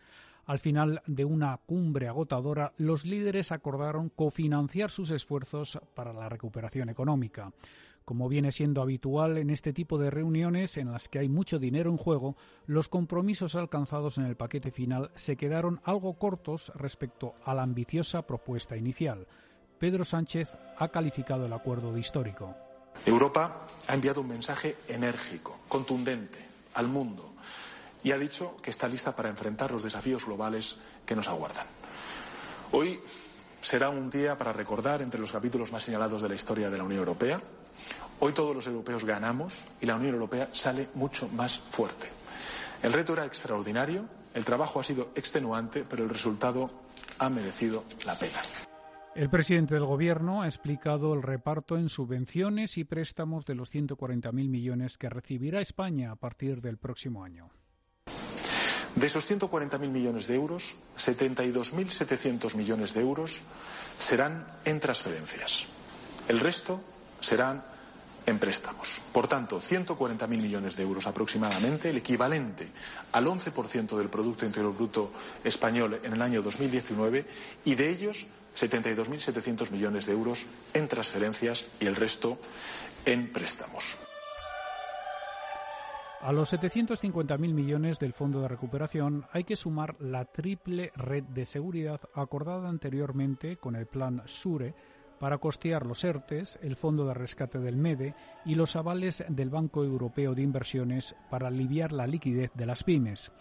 Al final de una cumbre agotadora, los líderes acordaron cofinanciar sus esfuerzos para la recuperación económica. Como viene siendo habitual en este tipo de reuniones en las que hay mucho dinero en juego, los compromisos alcanzados en el paquete final se quedaron algo cortos respecto a la ambiciosa propuesta inicial. Pedro Sánchez ha calificado el acuerdo de histórico. Europa ha enviado un mensaje enérgico, contundente al mundo y ha dicho que está lista para enfrentar los desafíos globales que nos aguardan. Hoy será un día para recordar entre los capítulos más señalados de la historia de la Unión Europea. Hoy todos los europeos ganamos y la Unión Europea sale mucho más fuerte. El reto era extraordinario, el trabajo ha sido extenuante, pero el resultado ha merecido la pena. El presidente del Gobierno ha explicado el reparto en subvenciones y préstamos de los 140.000 millones que recibirá España a partir del próximo año. De esos 140.000 millones de euros, 72.700 millones de euros serán en transferencias. El resto serán en préstamos. Por tanto, 140.000 millones de euros aproximadamente, el equivalente al 11% del Producto Interior Bruto español en el año 2019, y de ellos 72.700 millones de euros en transferencias y el resto en préstamos. A los 750.000 millones del Fondo de Recuperación hay que sumar la triple red de seguridad acordada anteriormente con el Plan SURE para costear los ERTES, el Fondo de Rescate del MEDE y los avales del Banco Europeo de Inversiones para aliviar la liquidez de las pymes.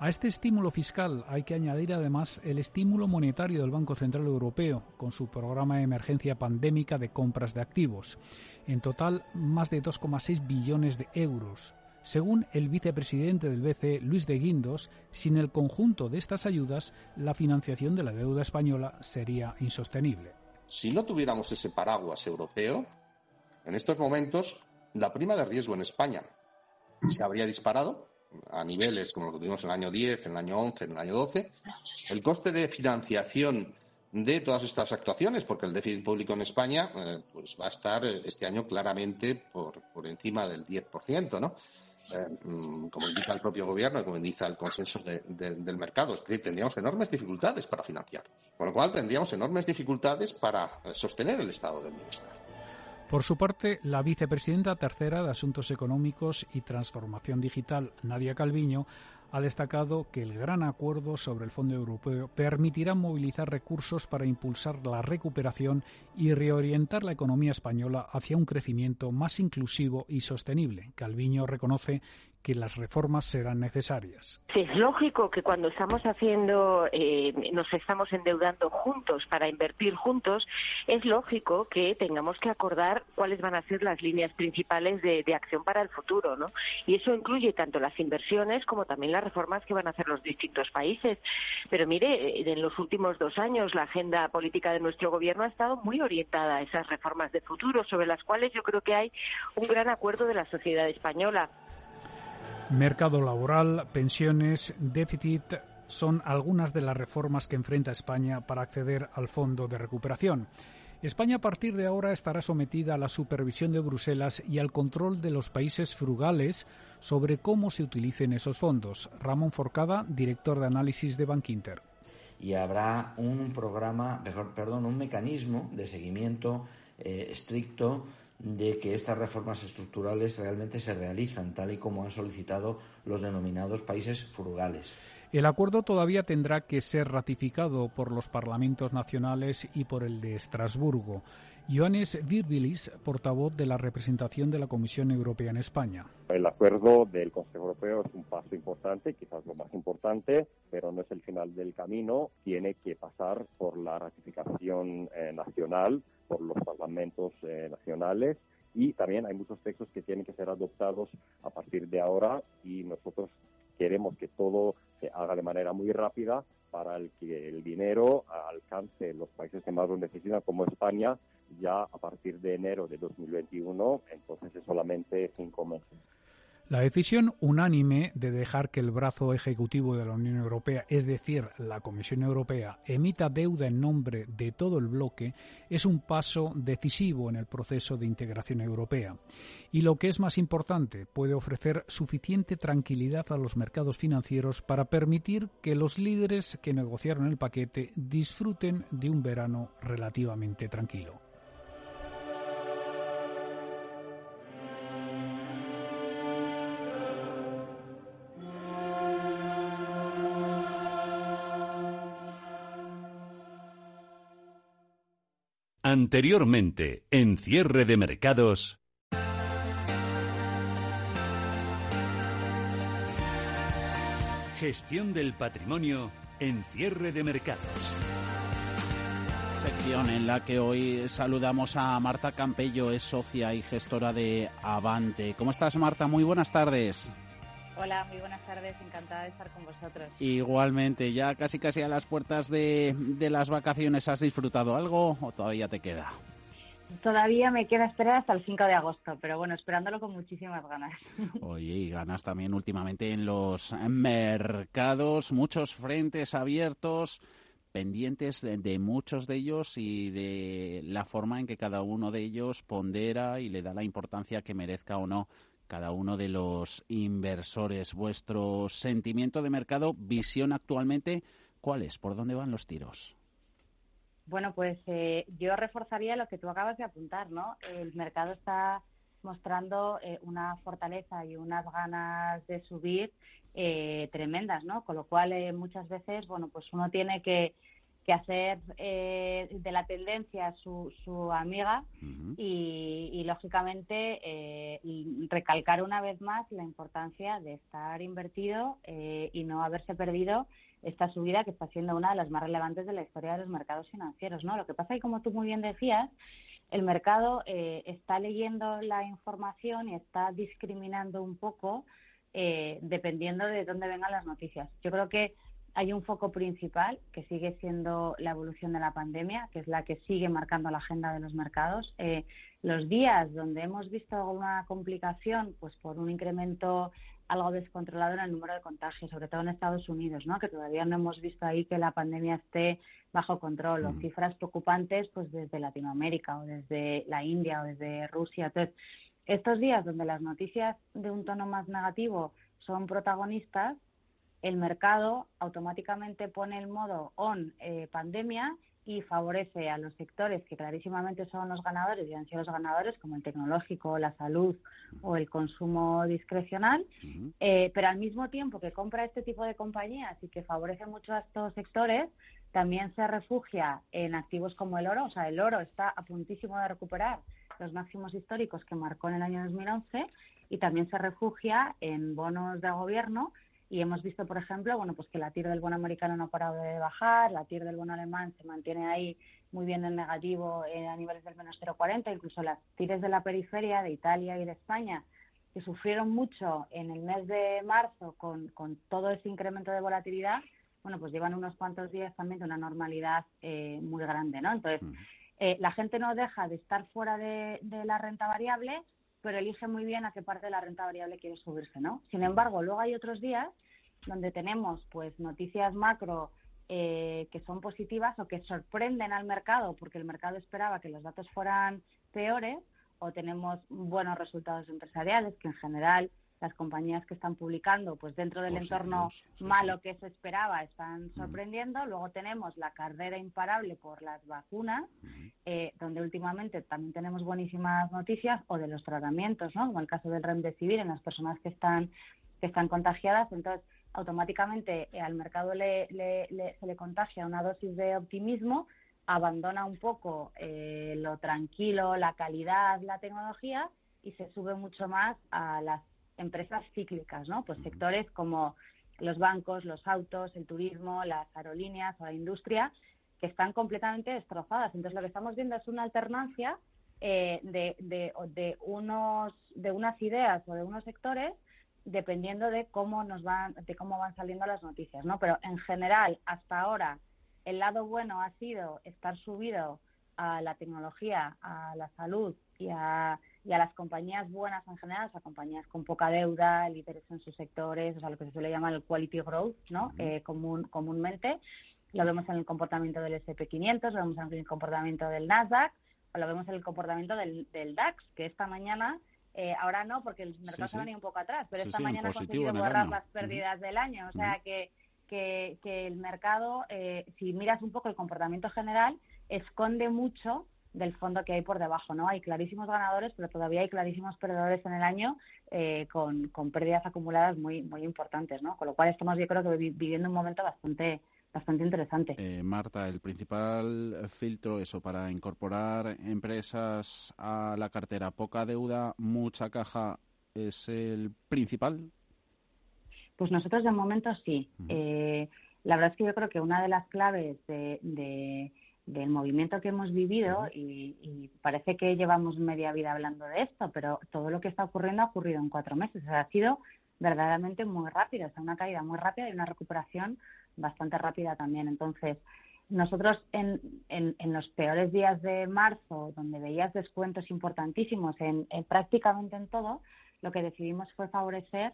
A este estímulo fiscal hay que añadir además el estímulo monetario del Banco Central Europeo con su programa de emergencia pandémica de compras de activos. En total, más de 2,6 billones de euros. Según el vicepresidente del BCE, Luis de Guindos, sin el conjunto de estas ayudas, la financiación de la deuda española sería insostenible. Si no tuviéramos ese paraguas europeo, en estos momentos la prima de riesgo en España se habría disparado a niveles como lo que tuvimos en el año 10, en el año 11, en el año 12. El coste de financiación de todas estas actuaciones, porque el déficit público en España eh, pues va a estar eh, este año claramente por, por encima del 10%, ¿no? Eh, mm, como indica el propio gobierno y como indica el consenso del mercado. Es decir, tendríamos enormes dificultades para financiar. Con lo cual, tendríamos enormes dificultades para sostener el estado del bienestar. Por su parte, la vicepresidenta tercera de Asuntos Económicos y Transformación Digital, Nadia Calviño, ha destacado que el gran acuerdo sobre el Fondo Europeo permitirá movilizar recursos para impulsar la recuperación y reorientar la economía española hacia un crecimiento más inclusivo y sostenible. Calviño reconoce que las reformas serán necesarias. es lógico que cuando estamos haciendo, eh, nos estamos endeudando juntos para invertir juntos, es lógico que tengamos que acordar cuáles van a ser las líneas principales de, acción para el futuro, ¿no? Y eso incluye tanto las inversiones como también las reformas que van a hacer los distintos países. Pero mire, en los últimos dos años la agenda política de nuestro gobierno ha estado muy orientada a esas reformas de futuro, sobre las cuales yo creo que hay un gran acuerdo de la sociedad española. Mercado laboral, pensiones, déficit son algunas de las reformas que enfrenta España para acceder al Fondo de Recuperación. España a partir de ahora estará sometida a la supervisión de Bruselas y al control de los países frugales sobre cómo se utilicen esos fondos. Ramón Forcada, director de análisis de Bankinter. Y habrá un programa, perdón, un mecanismo de seguimiento eh, estricto de que estas reformas estructurales realmente se realizan, tal y como han solicitado los denominados países frugales. El acuerdo todavía tendrá que ser ratificado por los parlamentos nacionales y por el de Estrasburgo. Ioannis Virbilis, portavoz de la representación de la Comisión Europea en España. El acuerdo del Consejo Europeo es un paso importante, quizás lo más importante, pero no es el final del camino. Tiene que pasar por la ratificación eh, nacional, por los parlamentos eh, nacionales y también hay muchos textos que tienen que ser adoptados a partir de ahora y nosotros queremos que todo se haga de manera muy rápida para el que el dinero alcance los países que más lo necesitan, como España, ya a partir de enero de 2021, entonces es solamente cinco meses. La decisión unánime de dejar que el brazo ejecutivo de la Unión Europea, es decir, la Comisión Europea, emita deuda en nombre de todo el bloque es un paso decisivo en el proceso de integración europea. Y lo que es más importante, puede ofrecer suficiente tranquilidad a los mercados financieros para permitir que los líderes que negociaron el paquete disfruten de un verano relativamente tranquilo. Anteriormente, en cierre de mercados. Gestión del patrimonio en cierre de mercados. Sección en la que hoy saludamos a Marta Campello, es socia y gestora de Avante. ¿Cómo estás, Marta? Muy buenas tardes. Hola, muy buenas tardes, encantada de estar con vosotros. Igualmente, ya casi casi a las puertas de, las vacaciones, ¿has disfrutado algo o todavía te queda? Todavía me queda esperar hasta el 5 de agosto, pero bueno, esperándolo con muchísimas ganas. Oye, y ganas también últimamente en los mercados, muchos frentes abiertos, pendientes de, de, muchos de ellos y de la forma en que cada uno de ellos pondera y le da la importancia que merezca o no cada uno de los inversores. Vuestro sentimiento de mercado, visión actualmente, ¿cuál es? ¿Por dónde van los tiros? Bueno, pues eh, yo reforzaría lo que tú acabas de apuntar, ¿no? El mercado está mostrando eh, una fortaleza y unas ganas de subir eh, tremendas, ¿no? Con lo cual muchas veces, bueno, pues uno tiene que que hacer eh, de la tendencia su, su amiga y, lógicamente eh, recalcar una vez más la importancia de estar invertido eh, y no haberse perdido esta subida que está siendo una de las más relevantes de la historia de los mercados financieros. ¿no? Lo que pasa es que, como tú muy bien decías, el mercado está leyendo la información y está discriminando un poco dependiendo de dónde vengan las noticias. Yo creo que hay un foco principal que sigue siendo la evolución de la pandemia, que es la que sigue marcando la agenda de los mercados. Eh, los días donde hemos visto alguna complicación, pues por un incremento algo descontrolado en el número de contagios, sobre todo en Estados Unidos, ¿no? que todavía no hemos visto ahí que la pandemia esté bajo control, o mm. cifras preocupantes pues desde Latinoamérica o desde la India o desde Rusia. Entonces, estos días donde las noticias de un tono más negativo son protagonistas, el mercado automáticamente pone el modo on eh, pandemia y favorece a los sectores que clarísimamente son los ganadores y han sido los ganadores, como el tecnológico, la salud o el consumo discrecional, eh, pero al mismo tiempo que compra este tipo de compañías y que favorece mucho a estos sectores, también se refugia en activos como el oro. O sea, el oro está a puntísimo de recuperar los máximos históricos que marcó en el año 2011 y también se refugia en bonos de gobierno y hemos visto, por ejemplo, bueno, pues que la TIR del bono americano no ha parado de bajar, la TIR del bono alemán se mantiene ahí muy bien en negativo eh, a niveles del menos 0,40, incluso las TIRes de la periferia de Italia y de España, que sufrieron mucho en el mes de marzo con, con todo ese incremento de volatilidad, bueno, pues llevan unos cuantos días también de una normalidad eh, muy grande, ¿no? Entonces, eh, la gente no deja de estar fuera de, de la renta variable, pero elige muy bien a qué parte de la renta variable quiere subirse, ¿no? Sin embargo, luego hay otros días donde tenemos pues noticias macro eh, que son positivas o que sorprenden al mercado porque el mercado esperaba que los datos fueran peores o tenemos buenos resultados empresariales que en general las compañías que están publicando, pues dentro del entorno malo que se esperaba, están sorprendiendo. Luego tenemos la carrera imparable por las vacunas, eh, donde últimamente también tenemos buenísimas noticias, o de los tratamientos, ¿no? Como el caso del Remdesivir en las personas que están que están contagiadas. Entonces, automáticamente eh, al mercado se le contagia una dosis de optimismo, abandona un poco eh, lo tranquilo, la calidad, la tecnología y se sube mucho más a las empresas cíclicas, ¿no? Pues sectores como los bancos, los autos, el turismo, las aerolíneas o la industria que están completamente destrozadas. Entonces lo que estamos viendo es una alternancia eh, de, de, unos, de unas ideas o de unos sectores dependiendo de cómo nos van, de cómo van saliendo las noticias, ¿no? Pero en general, hasta ahora, el lado bueno ha sido estar subido a la tecnología, a la salud y a, y a las compañías buenas en general, o sea, compañías con poca deuda, líderes en sus sectores, o sea, lo que se suele llamar el quality growth, ¿no? Eh, común, comúnmente. Lo vemos en el comportamiento del SP500, lo vemos en el comportamiento del Nasdaq, o lo vemos en el comportamiento del, del DAX, que esta mañana eh, ahora no, porque el mercado se ha venido un poco atrás, pero esta mañana ha conseguido borrar las pérdidas del año. O sea que, que, el mercado, eh, si miras un poco el comportamiento general, esconde mucho del fondo que hay por debajo, ¿no? Hay clarísimos ganadores, pero todavía hay clarísimos perdedores en el año eh, con, con pérdidas acumuladas muy muy importantes, ¿no? Con lo cual estamos, yo creo que viviendo un momento bastante bastante interesante. Eh, Marta, el principal filtro eso para incorporar empresas a la cartera, poca deuda, mucha caja, es el principal. Pues nosotros de momento sí. Eh, la verdad es que yo creo que una de las claves de, del movimiento que hemos vivido, y, parece que llevamos media vida hablando de esto, pero todo lo que está ocurriendo ha ocurrido en cuatro meses. ha sido verdaderamente muy rápido, o sea, una caída muy rápida y una recuperación bastante rápida también. Entonces, nosotros en, en, los peores días de marzo, donde veías descuentos importantísimos en, prácticamente en todo, lo que decidimos fue favorecer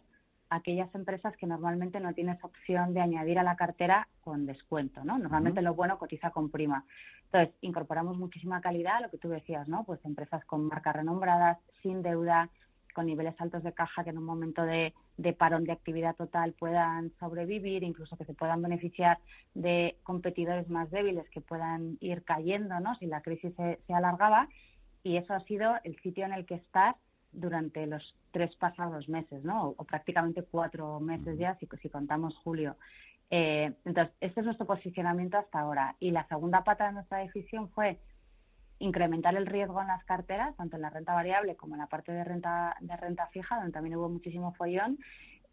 aquellas empresas que normalmente no tienes opción de añadir a la cartera con descuento, ¿no? Normalmente lo bueno cotiza con prima. Entonces, incorporamos muchísima calidad, lo que tú decías, ¿no? Pues empresas con marcas renombradas, sin deuda, con niveles altos de caja que en un momento de, parón de actividad total puedan sobrevivir, incluso que se puedan beneficiar de competidores más débiles que puedan ir cayendo ¿no? si la crisis se, alargaba. Y eso ha sido el sitio en el que estar durante los tres pasados meses, ¿no? o, prácticamente cuatro meses ya, si, si contamos julio. Eh, entonces, este es nuestro posicionamiento hasta ahora. Y la segunda pata de nuestra decisión fue incrementar el riesgo en las carteras, tanto en la renta variable como en la parte de renta, de renta fija, donde también hubo muchísimo follón.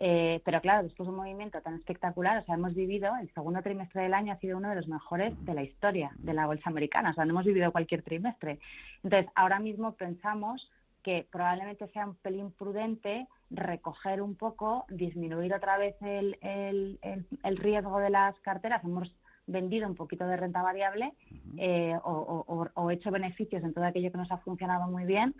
Eh, pero claro, después de un movimiento tan espectacular, o sea, hemos vivido, el segundo trimestre del año ha sido uno de los mejores de la historia de la bolsa americana, o sea, no hemos vivido cualquier trimestre. Entonces, ahora mismo pensamos que probablemente sea un pelín prudente recoger un poco, disminuir otra vez el, el, el riesgo de las carteras. Hemos vendido un poquito de renta variable eh, o, hecho beneficios en todo aquello que nos ha funcionado muy bien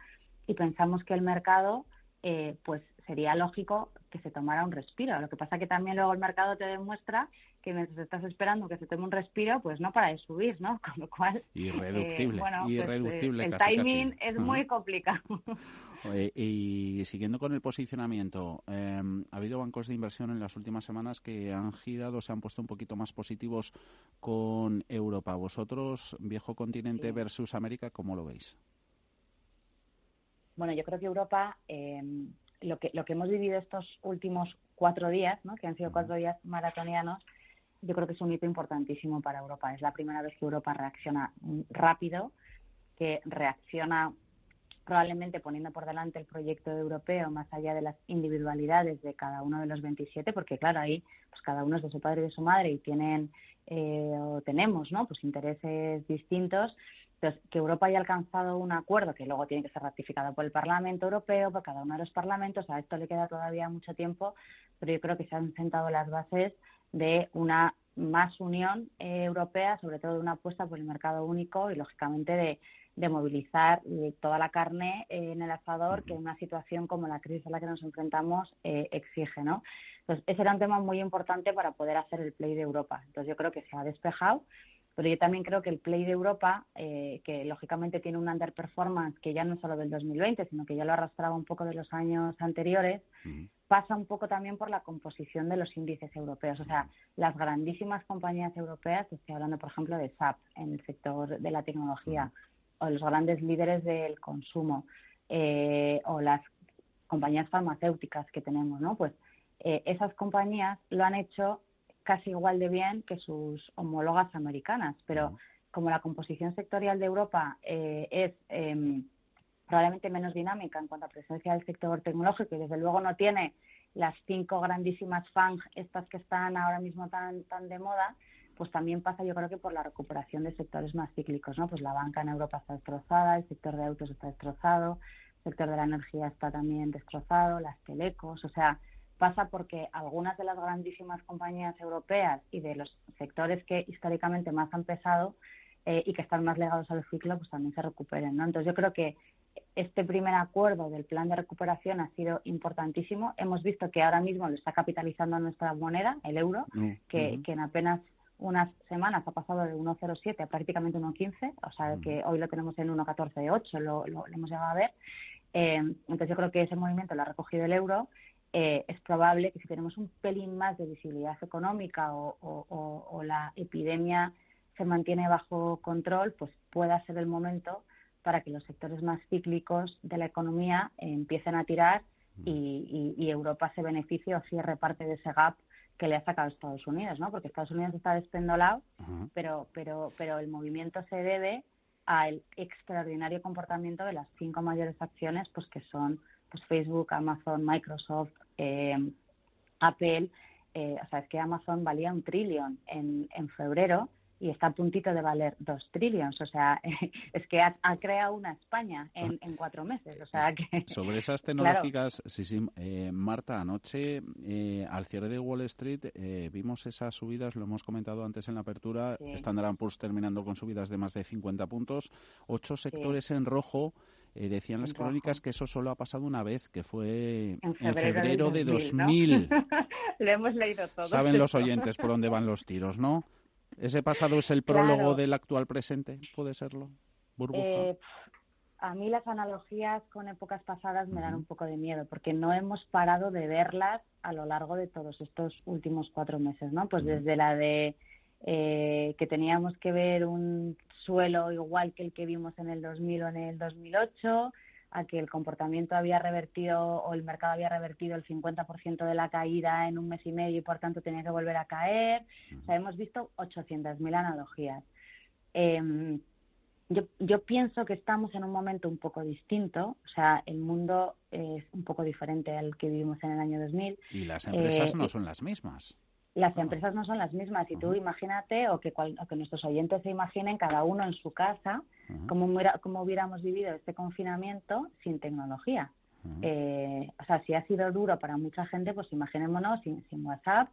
y pensamos que el mercado eh, pues sería lógico que se tomara un respiro. Lo que pasa que también luego el mercado te demuestra que mientras estás esperando que se tome un respiro, pues no para de subir, ¿no? Con lo cual... Irreductible, eh, bueno, pues, irreductible el timing es muy complicado. y siguiendo con el posicionamiento, em, ha habido bancos de inversión en las últimas semanas que han girado, se han puesto un poquito más positivos con Europa. ¿Vosotros, viejo continente versus América, cómo lo veis? Bueno, yo creo que Europa, em, lo, que, lo que hemos vivido estos últimos cuatro días, ¿no? que han sido cuatro días maratonianos, yo creo que es un hito importantísimo para Europa. Es la primera vez que Europa reacciona rápido, que reacciona probablemente poniendo por delante el proyecto europeo más allá de las individualidades de cada uno de los 27, porque claro, ahí pues cada uno es de su padre y de su madre y tienen eh, o tenemos ¿no? pues intereses distintos. Entonces, que Europa haya alcanzado un acuerdo que luego tiene que ser ratificado por el Parlamento Europeo, por cada uno de los parlamentos, a esto le queda todavía mucho tiempo, pero yo creo que se han sentado las bases de una más unión eh, europea, sobre todo de una apuesta por el mercado único y, lógicamente, de, de movilizar eh, toda la carne eh, en el asador que una situación como la crisis a la que nos enfrentamos eh, exige, ¿no? Entonces, ese era un tema muy importante para poder hacer el play de Europa. Entonces, yo creo que se ha despejado, pero yo también creo que el play de Europa, que lógicamente tiene un underperformance que ya no es solo del 2020, sino que ya lo arrastraba un poco de los años anteriores, pasa un poco también por la composición de los índices europeos. O sea, las grandísimas compañías europeas, estoy hablando, por ejemplo, de SAP en el sector de la tecnología, o los grandes líderes del consumo eh, o las compañías farmacéuticas que tenemos, ¿no? Pues eh, esas compañías lo han hecho casi igual de bien que sus homólogas americanas, pero como la composición sectorial de Europa eh, es em, probablemente menos dinámica en cuanto a presencia del sector tecnológico y desde luego no tiene las cinco grandísimas FANG, estas que están ahora mismo tan, tan de moda, pues también pasa yo creo que por la recuperación de sectores más cíclicos, ¿no? Pues la banca en Europa está destrozada, el sector de autos está destrozado, el sector de la energía está también destrozado, las telecos, o sea, pasa porque algunas de las grandísimas compañías europeas y de los sectores que históricamente más han pesado eh, y que están más legados al ciclo, pues también se recuperen, ¿no? Entonces yo creo que este primer acuerdo del plan de recuperación ha sido importantísimo. Hemos visto que ahora mismo lo está capitalizando nuestra moneda, el euro, mm, que, en apenas unas semanas ha pasado de 1,07 a prácticamente 1,15, o sea mm. que hoy lo tenemos en 1,14,8, lo, lo, hemos llegado a ver. Eh, entonces yo creo que ese movimiento lo ha recogido el euro. Eh, es probable que si tenemos un pelín más de visibilidad económica o la epidemia se mantiene bajo control, pues pueda ser el momento para que los sectores más cíclicos de la economía empiecen a tirar y, Europa se beneficie o cierre parte de ese gap que le ha sacado Estados Unidos, ¿no? Porque Estados Unidos está despendolado, pero, pero, pero el movimiento se debe al extraordinario comportamiento de las cinco mayores acciones, pues que son pues Facebook, Amazon, Microsoft, eh, Apple. Eh, o sea, es que Amazon valía un trillón en, en febrero y está a puntito de valer dos trillones. O sea, es que ha, creado una España en, en, cuatro meses. O sea que, Sobre esas tecnológicas, sí, sí, eh, Marta, anoche eh, al cierre de Wall Street eh, vimos esas subidas, lo hemos comentado antes en la apertura, Standard Poor's terminando con subidas de más de 50 puntos, ocho sectores en rojo. Decían las crónicas que eso solo ha pasado una vez, que fue en febrero, de 2000. Lo hemos leído todo. Saben los oyentes por dónde van los tiros, ¿no? ¿Ese pasado es el prólogo del actual presente? ¿Puede serlo? Burbuja. Eh, a mí las analogías con épocas pasadas me dan un poco de miedo porque no hemos parado de verlas a lo largo de todos estos últimos cuatro meses, ¿no? Pues desde la de eh, que teníamos que ver un suelo igual que el que vimos en el 2000 o en el 2008, a que el comportamiento había revertido o el mercado había revertido el 50% de la caída en un mes y medio y por tanto tenía que volver a caer. O sea, hemos visto 800.000 analogías. Em, yo, yo, pienso que estamos en un momento un poco distinto, o sea, el mundo es un poco diferente al que vivimos en el año 2000. Y las empresas no eh, son las mismas las empresas no son las mismas. Y tú imagínate, o que, que nuestros oyentes se imaginen, cada uno en su casa, cómo, hubiéramos vivido este confinamiento sin tecnología. Eh, o sea, si ha sido duro para mucha gente, pues imaginémonos sin, sin WhatsApp,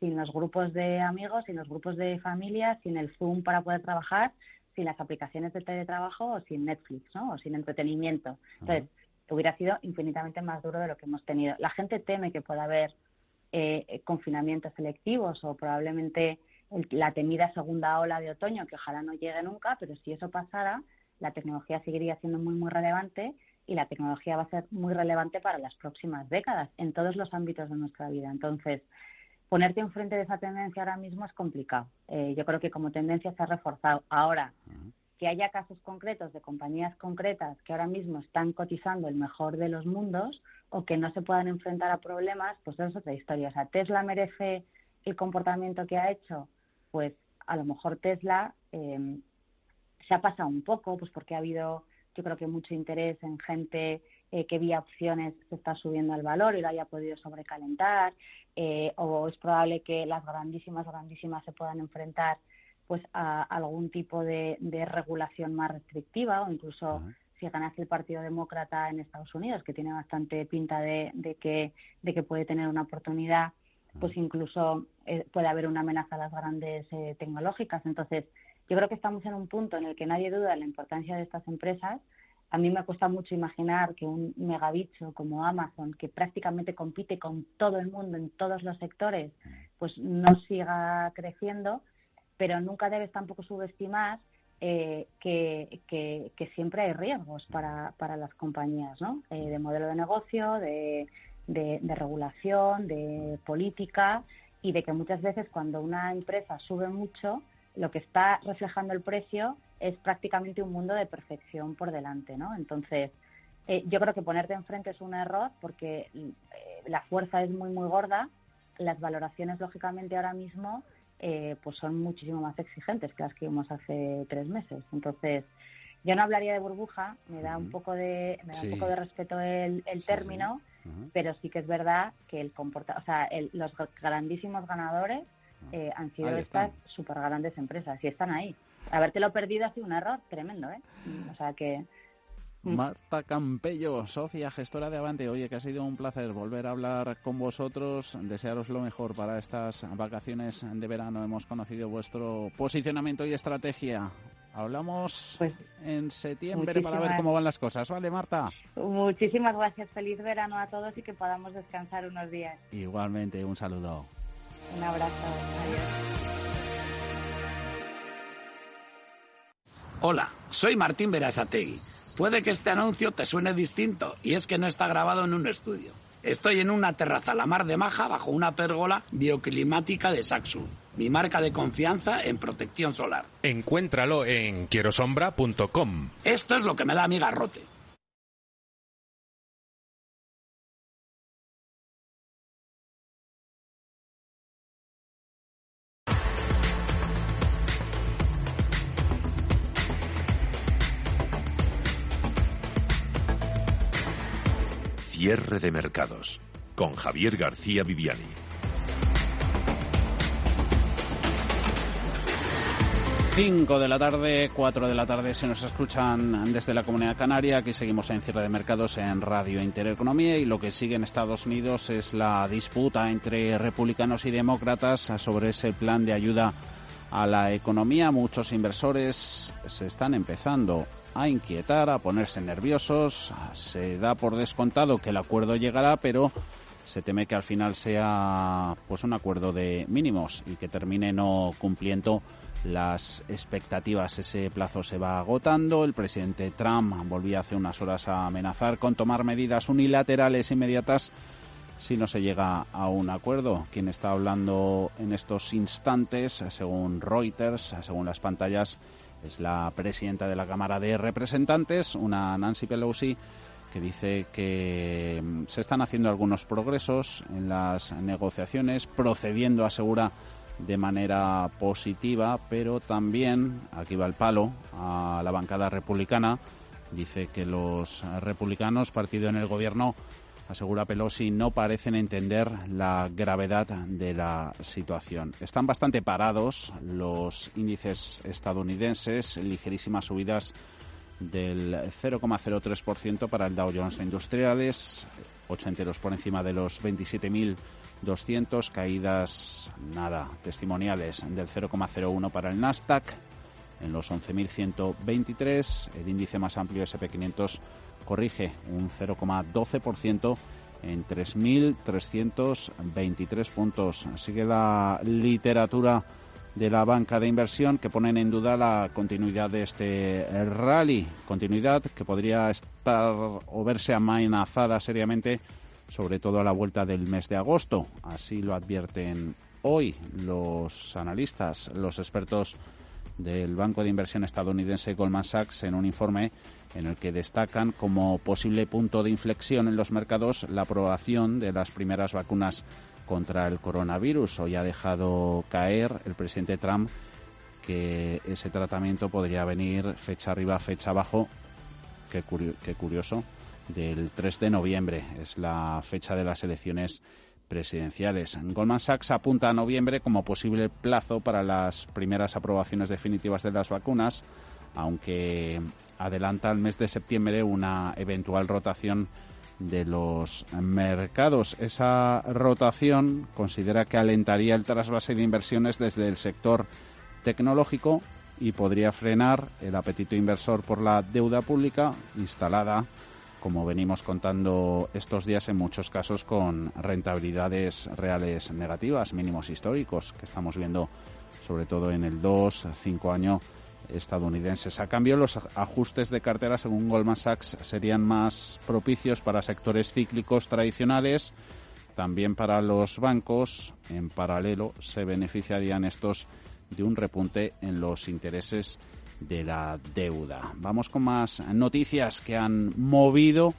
sin los grupos de amigos, sin los grupos de familia, sin el Zoom para poder trabajar, sin las aplicaciones de teletrabajo o sin Netflix, ¿no? O sin entretenimiento. Entonces, hubiera sido infinitamente más duro de lo que hemos tenido. La gente teme que pueda haber eh, confinamientos selectivos o probablemente la temida segunda ola de otoño, que ojalá no llegue nunca, pero si eso pasara, la tecnología seguiría siendo muy, muy relevante y la tecnología va a ser muy relevante para las próximas décadas en todos los ámbitos de nuestra vida. Entonces, ponerte enfrente de esa tendencia ahora mismo es complicado. Eh, yo creo que como tendencia se ha reforzado. Ahora, que haya casos concretos de compañías concretas que ahora mismo están cotizando el mejor de los mundos o que no se puedan enfrentar a problemas, pues eso es otra historia. O sea, Tesla merece el comportamiento que ha hecho, pues a lo mejor Tesla eh, se ha pasado un poco, pues porque ha habido, yo creo que mucho interés en gente eh, que vía opciones se está subiendo al valor y lo haya podido sobrecalentar, eh, o es probable que las grandísimas, grandísimas se puedan enfrentar pues a algún tipo de, regulación más restrictiva o incluso si ganase el Partido Demócrata en Estados Unidos, que tiene bastante pinta de, que, de que puede tener una oportunidad, pues incluso eh, puede haber una amenaza a las grandes eh, tecnológicas. Entonces, yo creo que estamos en un punto en el que nadie duda de la importancia de estas empresas. A mí me cuesta mucho imaginar que un megabicho como Amazon, que prácticamente compite con todo el mundo en todos los sectores, pues no siga creciendo pero nunca debes tampoco subestimar eh, que, que, siempre hay riesgos para, para las compañías, ¿no? Eh, de modelo de negocio, de, de, regulación, de política y de que muchas veces cuando una empresa sube mucho, lo que está reflejando el precio es prácticamente un mundo de perfección por delante, ¿no? Entonces, eh, yo creo que ponerte enfrente es un error porque la fuerza es muy, muy gorda. Las valoraciones, lógicamente, ahora mismo eh, pues son muchísimo más exigentes que las que vimos hace tres meses. Entonces, yo no hablaría de burbuja, me da un poco de, me da un poco de respeto el, término, pero sí que es verdad que el comporta, o sea, los grandísimos ganadores eh, han sido estas súper grandes empresas y están ahí. Habértelo perdido ha sido un error tremendo, ¿eh? O sea que... Mm. Marta Campello, socia gestora de Avante. Oye, que ha sido un placer volver a hablar con vosotros. Desearos lo mejor para estas vacaciones de verano. Hemos conocido vuestro posicionamiento y estrategia. Hablamos pues, en septiembre para ver cómo van las cosas. ¿Vale, Marta? Muchísimas gracias. Feliz verano a todos y que podamos descansar unos días. Igualmente, un saludo. Un abrazo. Hola, soy Martín Berasategui. Puede que este anuncio te suene distinto y es que no está grabado en un estudio. Estoy en una terraza a la mar de Maja bajo una pérgola bioclimática de Saxo, mi marca de confianza en protección solar. Encuéntralo en quierosombra.com. Esto es lo que me da mi garrote. Cierre de mercados con Javier García Viviani. Cinco de la tarde, cuatro de la tarde se nos escuchan desde la Comunidad Canaria. Aquí seguimos en cierre de mercados en Radio Intereconomía y lo que sigue en Estados Unidos es la disputa entre republicanos y demócratas sobre ese plan de ayuda a la economía. Muchos inversores se están empezando a inquietar, a ponerse nerviosos. Se da por descontado que el acuerdo llegará, pero se teme que al final sea pues un acuerdo de mínimos y que termine no cumpliendo las expectativas. Ese plazo se va agotando. El presidente Trump volvía hace unas horas a amenazar con tomar medidas unilaterales inmediatas si no se llega a un acuerdo. Quien está hablando en estos instantes, según Reuters, según las pantallas, es la presidenta de la Cámara de Representantes, una Nancy Pelosi, que dice que mm, se están haciendo algunos progresos en las negociaciones, procediendo, asegura, de manera positiva, pero también, aquí va el palo, a la bancada republicana. Dice que los republicanos, partido en el gobierno, asegura Pelosi, no parecen entender la gravedad de la situación. Están bastante parados los índices estadounidenses, ligerísimas subidas del 0,03% para el Dow Jones Industriales, ocho enteros por encima de los 27.200, caídas nada testimoniales del 0,01 para el Nasdaq en los 11.123, el índice más amplio SP500 corrige un 0,12% en 3.323 puntos. Sigue la literatura de la banca de inversión que ponen en duda la continuidad de este rally, continuidad que podría estar o verse amenazada seriamente, sobre todo a la vuelta del mes de agosto. Así lo advierten hoy los analistas, los expertos del banco de inversión estadounidense Goldman Sachs en un informe en el que destacan como posible punto de inflexión en los mercados la aprobación de las primeras vacunas contra el coronavirus. Hoy ha dejado caer el presidente Trump que ese tratamiento podría venir fecha arriba, fecha abajo. Qué, curioso. Del 3 de noviembre es la fecha de las elecciones presidenciales. Goldman Sachs apunta a noviembre como posible plazo para las primeras aprobaciones definitivas de las vacunas, aunque adelanta al mes de septiembre una eventual rotación de los mercados. Esa rotación considera que alentaría el trasvase de inversiones desde el sector tecnológico y podría frenar el apetito inversor por la deuda pública instalada como venimos contando estos días en muchos casos con rentabilidades reales negativas, mínimos históricos que estamos viendo sobre todo en el 2, 5 años estadounidenses. A cambio, los ajustes de cartera, según Goldman Sachs, serían más propicios para sectores cíclicos tradicionales, también para los bancos. En paralelo, se beneficiarían estos de un repunte en los intereses de la deuda. Vamos con más noticias que han movido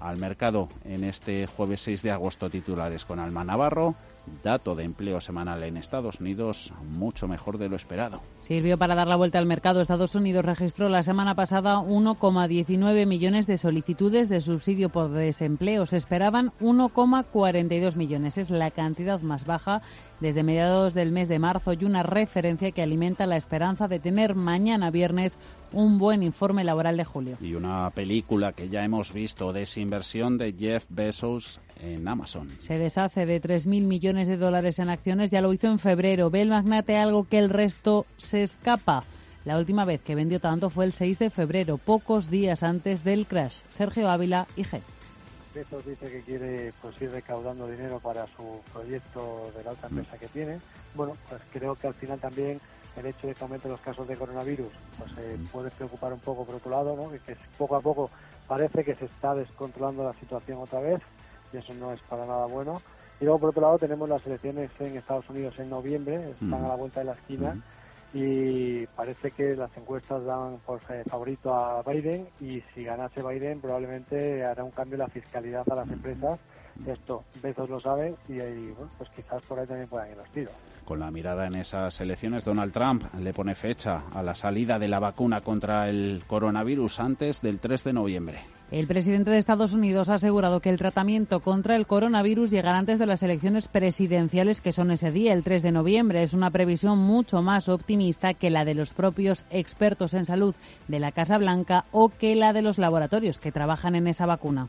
al mercado en este jueves 6 de agosto titulares con Alma Navarro dato de empleo semanal en Estados Unidos mucho mejor de lo esperado. Sirvió para dar la vuelta al mercado. Estados Unidos registró la semana pasada 1,19 millones de solicitudes de subsidio por desempleo. Se esperaban 1,42 millones. Es la cantidad más baja desde mediados del mes de marzo y una referencia que alimenta la esperanza de tener mañana viernes un buen informe laboral de julio. Y una película que ya hemos visto, desinversión de Jeff Bezos en Amazon. Se deshace de 3.000 millones de dólares en acciones, ya lo hizo en febrero. Ve el magnate algo que el resto se escapa. La última vez que vendió tanto fue el 6 de febrero, pocos días antes del crash. Sergio Ávila y G. Bezos dice que quiere pues, ir recaudando dinero para su proyecto de la otra empresa que tiene. Bueno, pues creo que al final también el hecho de que aumenten los casos de coronavirus pues eh, puede preocupar un poco por otro lado, ¿no? que poco a poco parece que se está descontrolando la situación otra vez y eso no es para nada bueno. Y luego por otro lado tenemos las elecciones en Estados Unidos en noviembre, están a la vuelta de la esquina y parece que las encuestas dan por favorito a Biden y si ganase Biden probablemente hará un cambio en la fiscalidad a las empresas. Esto Bezos lo sabe y, pues quizás por ahí también puedan ir los tiros. Con la mirada en esas elecciones, Donald Trump le pone fecha a la salida de la vacuna contra el coronavirus antes del 3 de noviembre. El presidente de Estados Unidos ha asegurado que el tratamiento contra el coronavirus llegará antes de las elecciones presidenciales que son ese día, el 3 de noviembre. Es una previsión mucho más optimista que la de los propios expertos en salud de la Casa Blanca o que la de los laboratorios que trabajan en esa vacuna.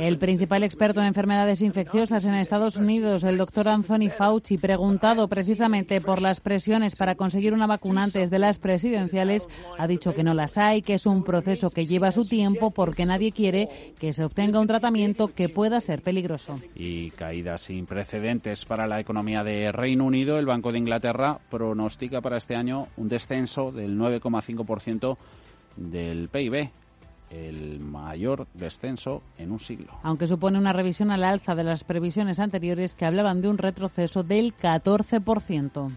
El principal experto en enfermedades infecciosas en Estados Unidos, el doctor Anthony Fauci, preguntado precisamente por las presiones para conseguir una vacuna antes de las presidenciales, ha dicho que no las hay, que es un proceso que lleva su tiempo porque nadie quiere que se obtenga un tratamiento que pueda ser peligroso. Y caídas sin precedentes para la economía de Reino Unido, el Banco de Inglaterra pronostica para este año un descenso del 9,5% del PIB el mayor descenso en un siglo. Aunque supone una revisión al alza de las previsiones anteriores que hablaban de un retroceso del 14%.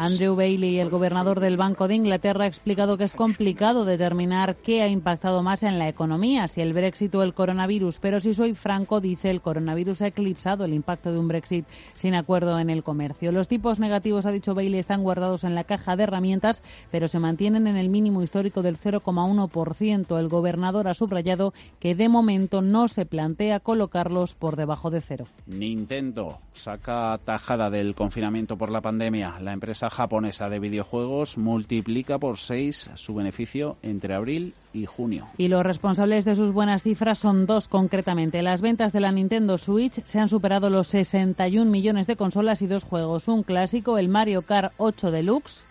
Andrew Bailey, el gobernador del Banco de Inglaterra, ha explicado que es complicado determinar qué ha impactado más en la economía, si el Brexit o el coronavirus. Pero si soy franco, dice, el coronavirus ha eclipsado el impacto de un Brexit sin acuerdo en el comercio. Los tipos negativos, ha dicho Bailey, están guardados en la caja de herramientas, pero se mantienen en el mínimo histórico del 0,1%. El gobernador ha subrayado que de momento no se plantea colocarlos por debajo de cero. Nintendo saca tajada del confinamiento por la pandemia. La empresa japonesa de videojuegos multiplica por seis su beneficio entre abril y junio. Y los responsables de sus buenas cifras son dos concretamente. Las ventas de la Nintendo Switch se han superado los 61 millones de consolas y dos juegos. Un clásico, el Mario Kart 8 Deluxe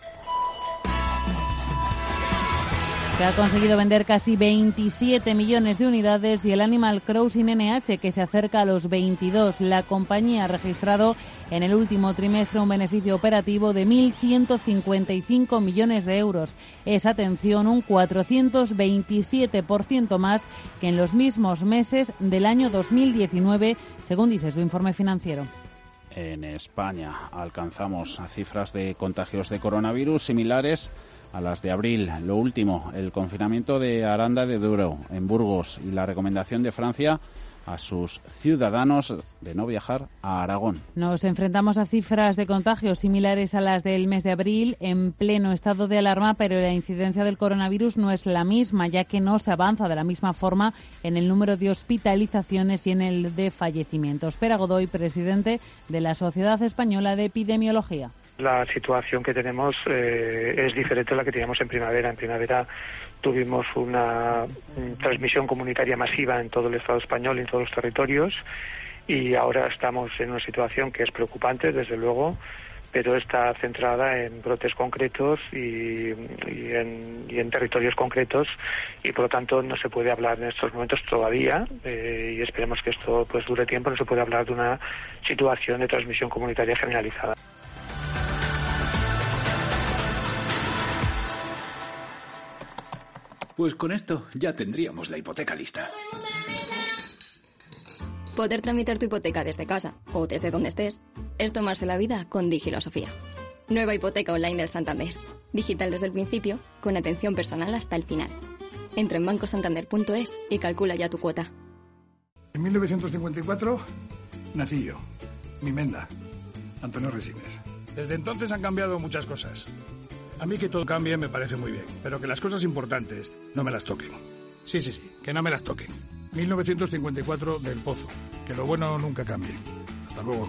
ha conseguido vender casi 27 millones de unidades, y el Animal Crossing NH, que se acerca a los 22. La compañía ha registrado en el último trimestre un beneficio operativo de 1.155 millones de euros. Es, atención, un 427% más que en los mismos meses del año 2019, según dice su informe financiero en España alcanzamos cifras de contagios de coronavirus similares las de abril. Lo último, el confinamiento de Aranda de Duro en Burgos y la recomendación de Francia a sus ciudadanos de no viajar a Aragón. Nos enfrentamos a cifras de contagios similares a las del mes de abril en pleno estado de alarma, pero la incidencia del coronavirus no es la misma, ya que no se avanza de la misma forma en el número de hospitalizaciones y en el de fallecimientos. Pera Godoy, presidente de la Sociedad Española de Epidemiología la situación que tenemos eh, es diferente a la que teníamos en primavera. En primavera tuvimos una transmisión comunitaria masiva en todo el Estado español y en todos los territorios y ahora estamos en una situación que es preocupante, desde luego, pero está centrada en brotes concretos y, en, territorios concretos y por lo tanto no se puede hablar en estos momentos todavía eh, y esperemos que esto pues dure tiempo, no se puede hablar de una situación de transmisión comunitaria generalizada. Pues con esto ya tendríamos la hipoteca lista. Poder tramitar tu hipoteca desde casa o desde donde estés es tomarse la vida con Digilosofía. Nueva hipoteca online del Santander. Digital desde el principio, con atención personal hasta el final. Entra en bancosantander.es y calcula ya tu cuota. En 1954 nací yo, mi menda, Antonio Resines. Desde entonces han cambiado muchas cosas. A mí que todo cambie me parece muy bien, pero que las cosas importantes no me las toquen. Sí, sí, sí, que no me las toquen. 1954 del Pozo. Que lo bueno nunca cambie. Hasta luego.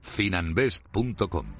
Finanbest.com.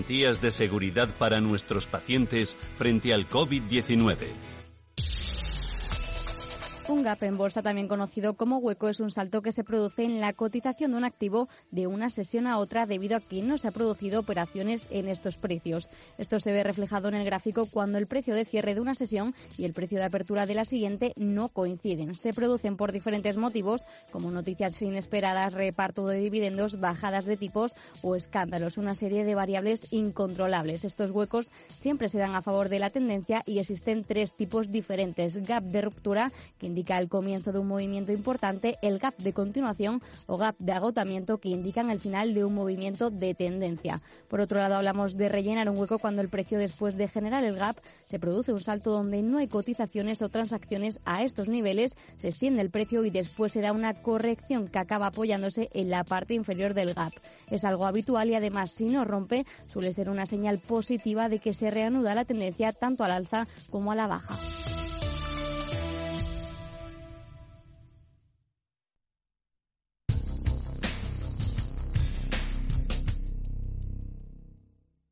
de seguridad para nuestros pacientes frente al COVID-19. Un gap en bolsa, también conocido como hueco, es un salto que se produce en la cotización de un activo de una sesión a otra debido a que no se han producido operaciones en estos precios. Esto se ve reflejado en el gráfico cuando el precio de cierre de una sesión y el precio de apertura de la siguiente no coinciden. Se producen por diferentes motivos, como noticias inesperadas, reparto de dividendos, bajadas de tipos o escándalos, una serie de variables incontrolables. Estos huecos siempre se dan a favor de la tendencia y existen tres tipos diferentes. Gap de ruptura, que indica el comienzo de un movimiento importante, el gap de continuación o gap de agotamiento que indican el final de un movimiento de tendencia. Por otro lado, hablamos de rellenar un hueco cuando el precio después de generar el gap se produce un salto donde no hay cotizaciones o transacciones a estos niveles, se extiende el precio y después se da una corrección que acaba apoyándose en la parte inferior del gap. Es algo habitual y además si no rompe suele ser una señal positiva de que se reanuda la tendencia tanto al alza como a la baja.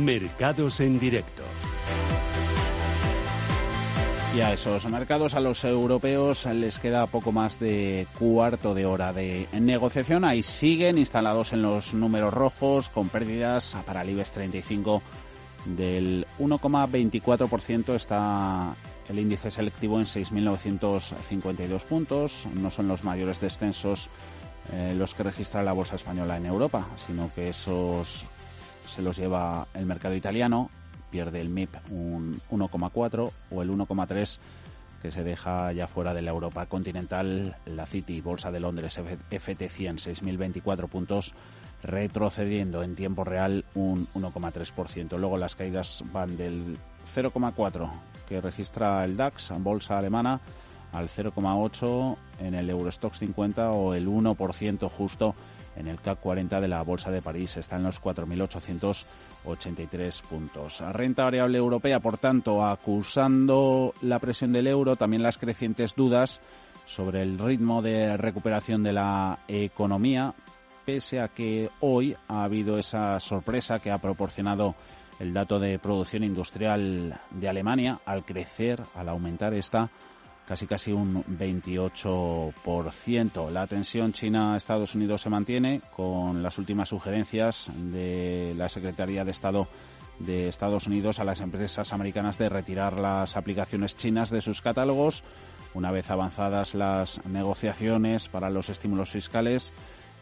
Mercados en directo. Y a esos mercados, a los europeos, les queda poco más de cuarto de hora de negociación. Ahí siguen instalados en los números rojos, con pérdidas para el IBEX 35 del 1,24%. Está el índice selectivo en 6.952 puntos. No son los mayores descensos eh, los que registra la bolsa española en Europa, sino que esos se los lleva el mercado italiano, pierde el MIP un 1,4 o el 1,3 que se deja ya fuera de la Europa continental, la City, Bolsa de Londres, FT100, 6.024 puntos, retrocediendo en tiempo real un 1,3%. Luego las caídas van del 0,4 que registra el DAX, bolsa alemana, al 0,8 en el Eurostox 50 o el 1% justo en el CAC 40 de la Bolsa de París. Está en los 4.883 puntos. Renta variable europea, por tanto, acusando la presión del euro, también las crecientes dudas sobre el ritmo de recuperación de la economía, pese a que hoy ha habido esa sorpresa que ha proporcionado el dato de producción industrial de Alemania al crecer, al aumentar esta casi casi un 28%. La tensión China-Estados Unidos se mantiene con las últimas sugerencias de la Secretaría de Estado de Estados Unidos a las empresas americanas de retirar las aplicaciones chinas de sus catálogos. Una vez avanzadas las negociaciones para los estímulos fiscales,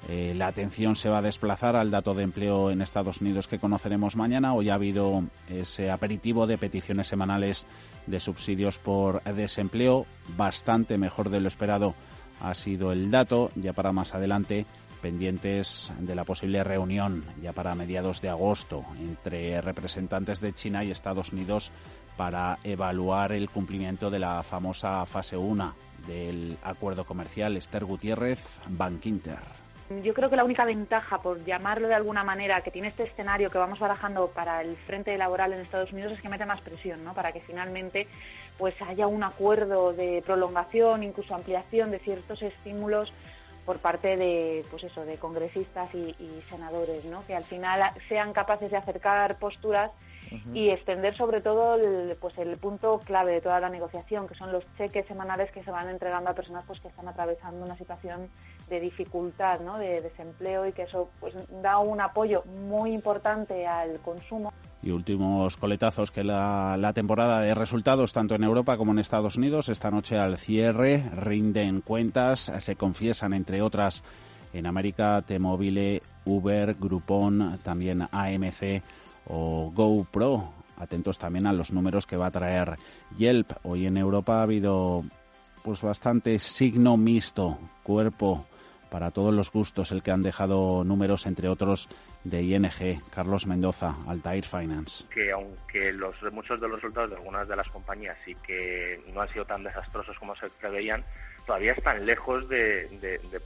eh, la atención se va a desplazar al dato de empleo en Estados Unidos que conoceremos mañana. Hoy ha habido ese aperitivo de peticiones semanales de subsidios por desempleo. Bastante mejor de lo esperado ha sido el dato. Ya para más adelante, pendientes de la posible reunión, ya para mediados de agosto, entre representantes de China y Estados Unidos para evaluar el cumplimiento de la famosa fase 1 del acuerdo comercial. Esther Gutiérrez, Bankinter. Yo creo que la única ventaja, por llamarlo de alguna manera, que tiene este escenario que vamos barajando para el frente laboral en Estados Unidos es que mete más presión, ¿no? Para que finalmente pues haya un acuerdo de prolongación, incluso ampliación de ciertos estímulos por parte de pues eso de congresistas y, y senadores, ¿no? Que al final sean capaces de acercar posturas y extender sobre todo el, pues el punto clave de toda la negociación, que son los cheques semanales que se van entregando a personas pues que están atravesando una situación de dificultad, ¿no? de desempleo y que eso pues da un apoyo muy importante al consumo. Y últimos coletazos que la, la temporada de resultados, tanto en Europa como en Estados Unidos, esta noche al cierre, rinden cuentas, se confiesan, entre otras, en América, T-Mobile, Uber, Groupon, también AMC o GoPro. Atentos también a los números que va a traer Yelp. Hoy en Europa ha habido pues bastante signo mixto, cuerpo para todos los gustos, el que han dejado números, entre otros, de ING, Carlos Mendoza, Altair Finance. Que aunque los, muchos de los resultados de algunas de las compañías sí que no han sido tan desastrosos como se preveían, todavía están lejos de,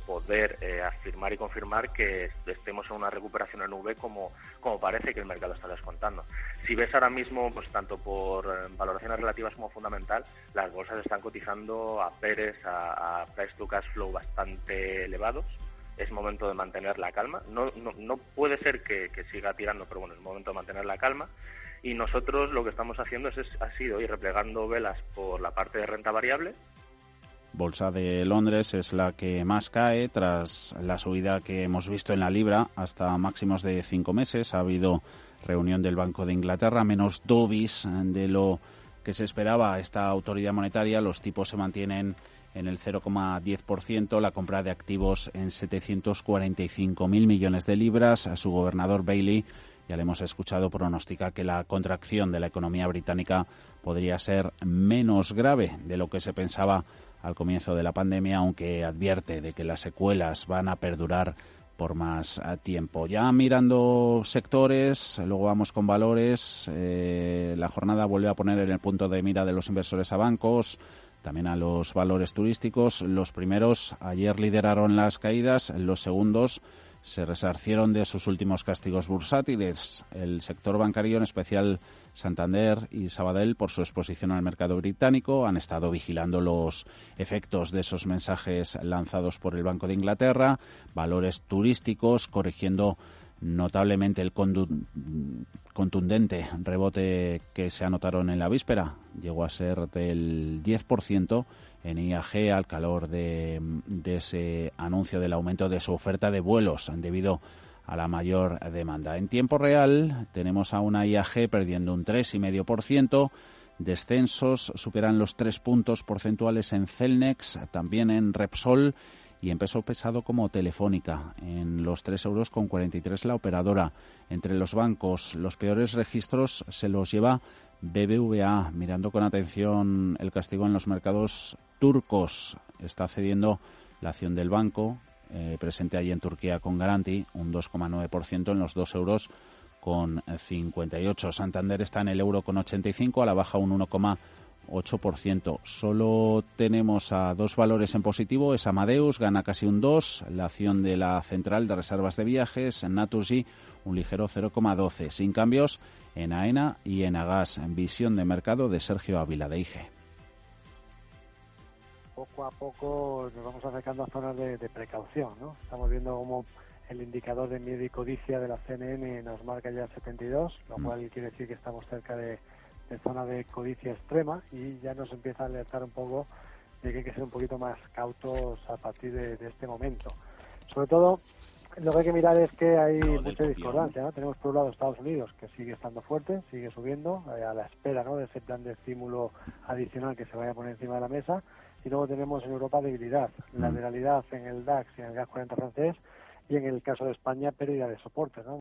poder eh, afirmar y confirmar que estemos en una recuperación en V como, como parece que el mercado está descontando. Si ves ahora mismo, pues tanto por eh, valoraciones relativas como fundamental, las bolsas están cotizando a Pérez, a, a price to cash flow bastante elevados. Es momento de mantener la calma. No, no, puede ser que, siga tirando, pero bueno, es momento de mantener la calma y nosotros lo que estamos haciendo es, ha sido ir replegando velas por la parte de renta variable Bolsa de Londres es la que más cae tras la subida que hemos visto en la libra hasta máximos de cinco meses. Ha habido reunión del Banco de Inglaterra, menos dobis de lo que se esperaba esta autoridad monetaria. Los tipos se mantienen en el 0,10%, la compra de activos en 745.000 millones de libras. A su gobernador Bailey, ya le hemos escuchado, pronostica que la contracción de la economía británica podría ser menos grave de lo que se pensaba al comienzo de la pandemia, aunque advierte de que las secuelas van a perdurar por más eh, tiempo. Ya mirando sectores, luego vamos con valores. Eh, la jornada vuelve a poner en el punto de mira de los inversores a bancos, también a los valores turísticos. Los primeros ayer lideraron las caídas, los segundos se resarcieron de sus últimos castigos bursátiles. El sector bancario, en especial Santander y Sabadell, por su exposición al mercado británico, han estado vigilando los efectos de esos mensajes lanzados por el Banco de Inglaterra, valores turísticos, corrigiendo notablemente el contundente rebote que se anotaron en la víspera. Llegó a ser del 10% en IAG al calor de, ese anuncio del aumento de su oferta de vuelos debido a la mayor demanda. En tiempo real tenemos a una IAG perdiendo un 3,5%. Descensos superan los tres puntos porcentuales en Celnex, también en Repsol y en peso pesado como Telefónica, en los 3 euros con 43 la operadora. Entre los bancos, los peores registros se los lleva BBVA, mirando con atención el castigo en los mercados turcos. Está cediendo la acción del banco, eh, presente allí en Turquía con Garanti, un 2,9% en los 2 euros con 58. Santander está en el euro con 85, a la baja un 1,8%. 8%. Solo tenemos a dos valores en positivo. Es Amadeus, gana casi un 2. La acción de la Central de Reservas de Viajes, Naturgy, un ligero 0,12. Sin cambios en AENA y en Agas. En visión de mercado de Sergio Ávila de IG. Poco a poco nos vamos acercando a zonas de, precaución. ¿no? Estamos viendo cómo el indicador de miedo y codicia de la CNN nos marca ya 72, lo mm. cual quiere decir que estamos cerca de en zona de codicia extrema y ya nos empieza a alertar un poco y que hay que ser un poquito más cautos a partir de, este momento. Sobre todo, lo que hay que mirar es que hay mucha discordancia. ¿no? Tenemos por un lado Estados Unidos, que sigue estando fuerte, sigue subiendo, eh, a la espera ¿no? de ese plan de estímulo adicional que se vaya a poner encima de la mesa. Y luego tenemos en Europa debilidad, mm. debilidad en el DAX y en el GAS 40 francés, y en el caso de España pérdida de soporte. ¿no?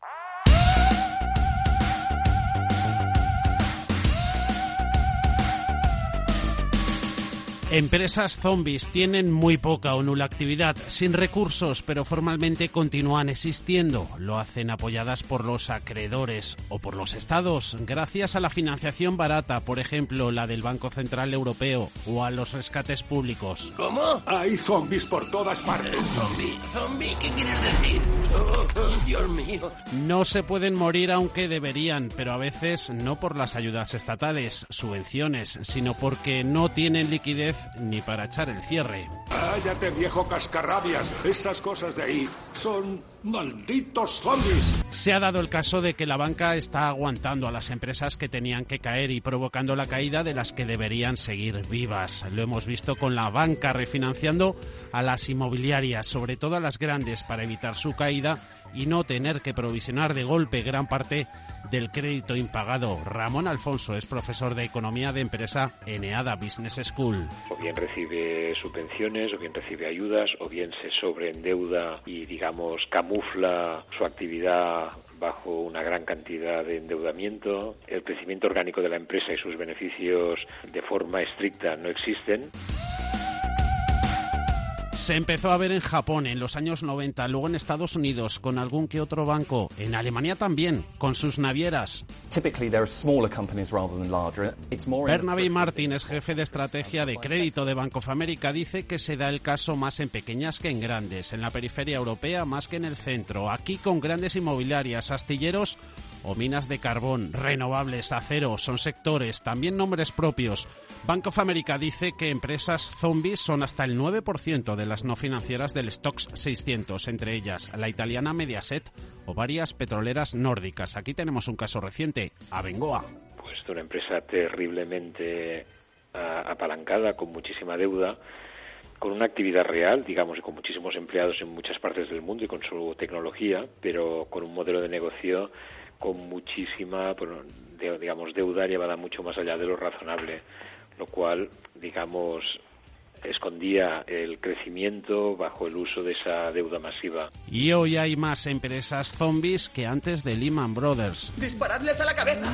Empresas zombies tienen muy poca o nula actividad, sin recursos, pero formalmente continúan existiendo. Lo hacen apoyadas por los acreedores o por los estados, gracias a la financiación barata, por ejemplo, la del Banco Central Europeo, o a los rescates públicos. ¿Cómo? Hay zombies por todas partes. ¿Zombie? ¿Zombie? ¿Qué quieres decir? Oh, oh, Dios mío. No se pueden morir aunque deberían, pero a veces no por las ayudas estatales, subvenciones, sino porque no tienen liquidez ni para echar el cierre. Cállate, viejo cascarrabias. Esas cosas de ahí son malditos zombies. Se ha dado el caso de que la banca está aguantando a las empresas que tenían que caer y provocando la caída de las que deberían seguir vivas. Lo hemos visto con la banca refinanciando a las inmobiliarias, sobre todo a las grandes, para evitar su caída y no tener que provisionar de golpe gran parte del crédito impagado. Ramón Alfonso es profesor de Economía de Empresa en EADA Business School. O bien recibe subvenciones, o bien recibe ayudas, o bien se sobreendeuda y, digamos, camufla su actividad bajo una gran cantidad de endeudamiento. El crecimiento orgánico de la empresa y sus beneficios de forma estricta no existen. Se empezó a ver en Japón en los años 90, luego en Estados Unidos con algún que otro banco, en Alemania también, con sus navieras. Bernabé Martin es jefe de estrategia de crédito de Bank of America. Dice que se da el caso más en pequeñas que en grandes, en la periferia europea más que en el centro. Aquí con grandes inmobiliarias, astilleros o minas de carbón, renovables, acero, son sectores, también nombres propios. Bank of America dice que empresas zombies son hasta el 9% de las no financieras del Stocks 600, entre ellas la italiana Mediaset o varias petroleras nórdicas. Aquí tenemos un caso reciente, Abengoa. Pues una empresa terriblemente apalancada, con muchísima deuda, con una actividad real, digamos, y con muchísimos empleados en muchas partes del mundo y con su tecnología, pero con un modelo de negocio con muchísima, digamos, deuda llevada mucho más allá de lo razonable, lo cual, digamos, escondía el crecimiento bajo el uso de esa deuda masiva. Y hoy hay más empresas zombies que antes de Lehman Brothers. ¡Disparadles a la cabeza!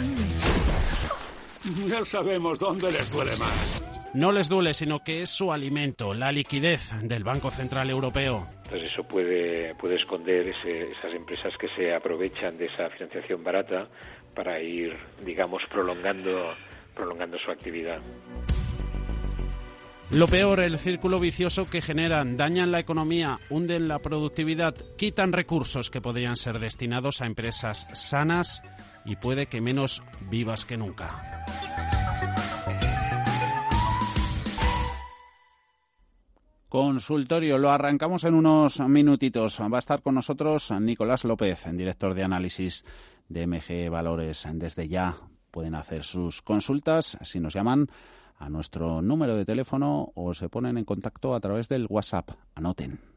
Ya sabemos dónde les duele más no les duele, sino que es su alimento, la liquidez del Banco Central Europeo. Entonces eso puede, puede esconder esas empresas que se aprovechan de esa financiación barata para ir, digamos, prolongando, prolongando su actividad. Lo peor, el círculo vicioso que generan, dañan la economía, hunden la productividad, quitan recursos que podrían ser destinados a empresas sanas y puede que menos vivas que nunca. Consultorio, lo arrancamos en unos minutitos. Va a estar con nosotros Nicolás López, director de análisis de MG Valores. Desde ya pueden hacer sus consultas si nos llaman a nuestro número de teléfono o se ponen en contacto a través del WhatsApp. Anoten.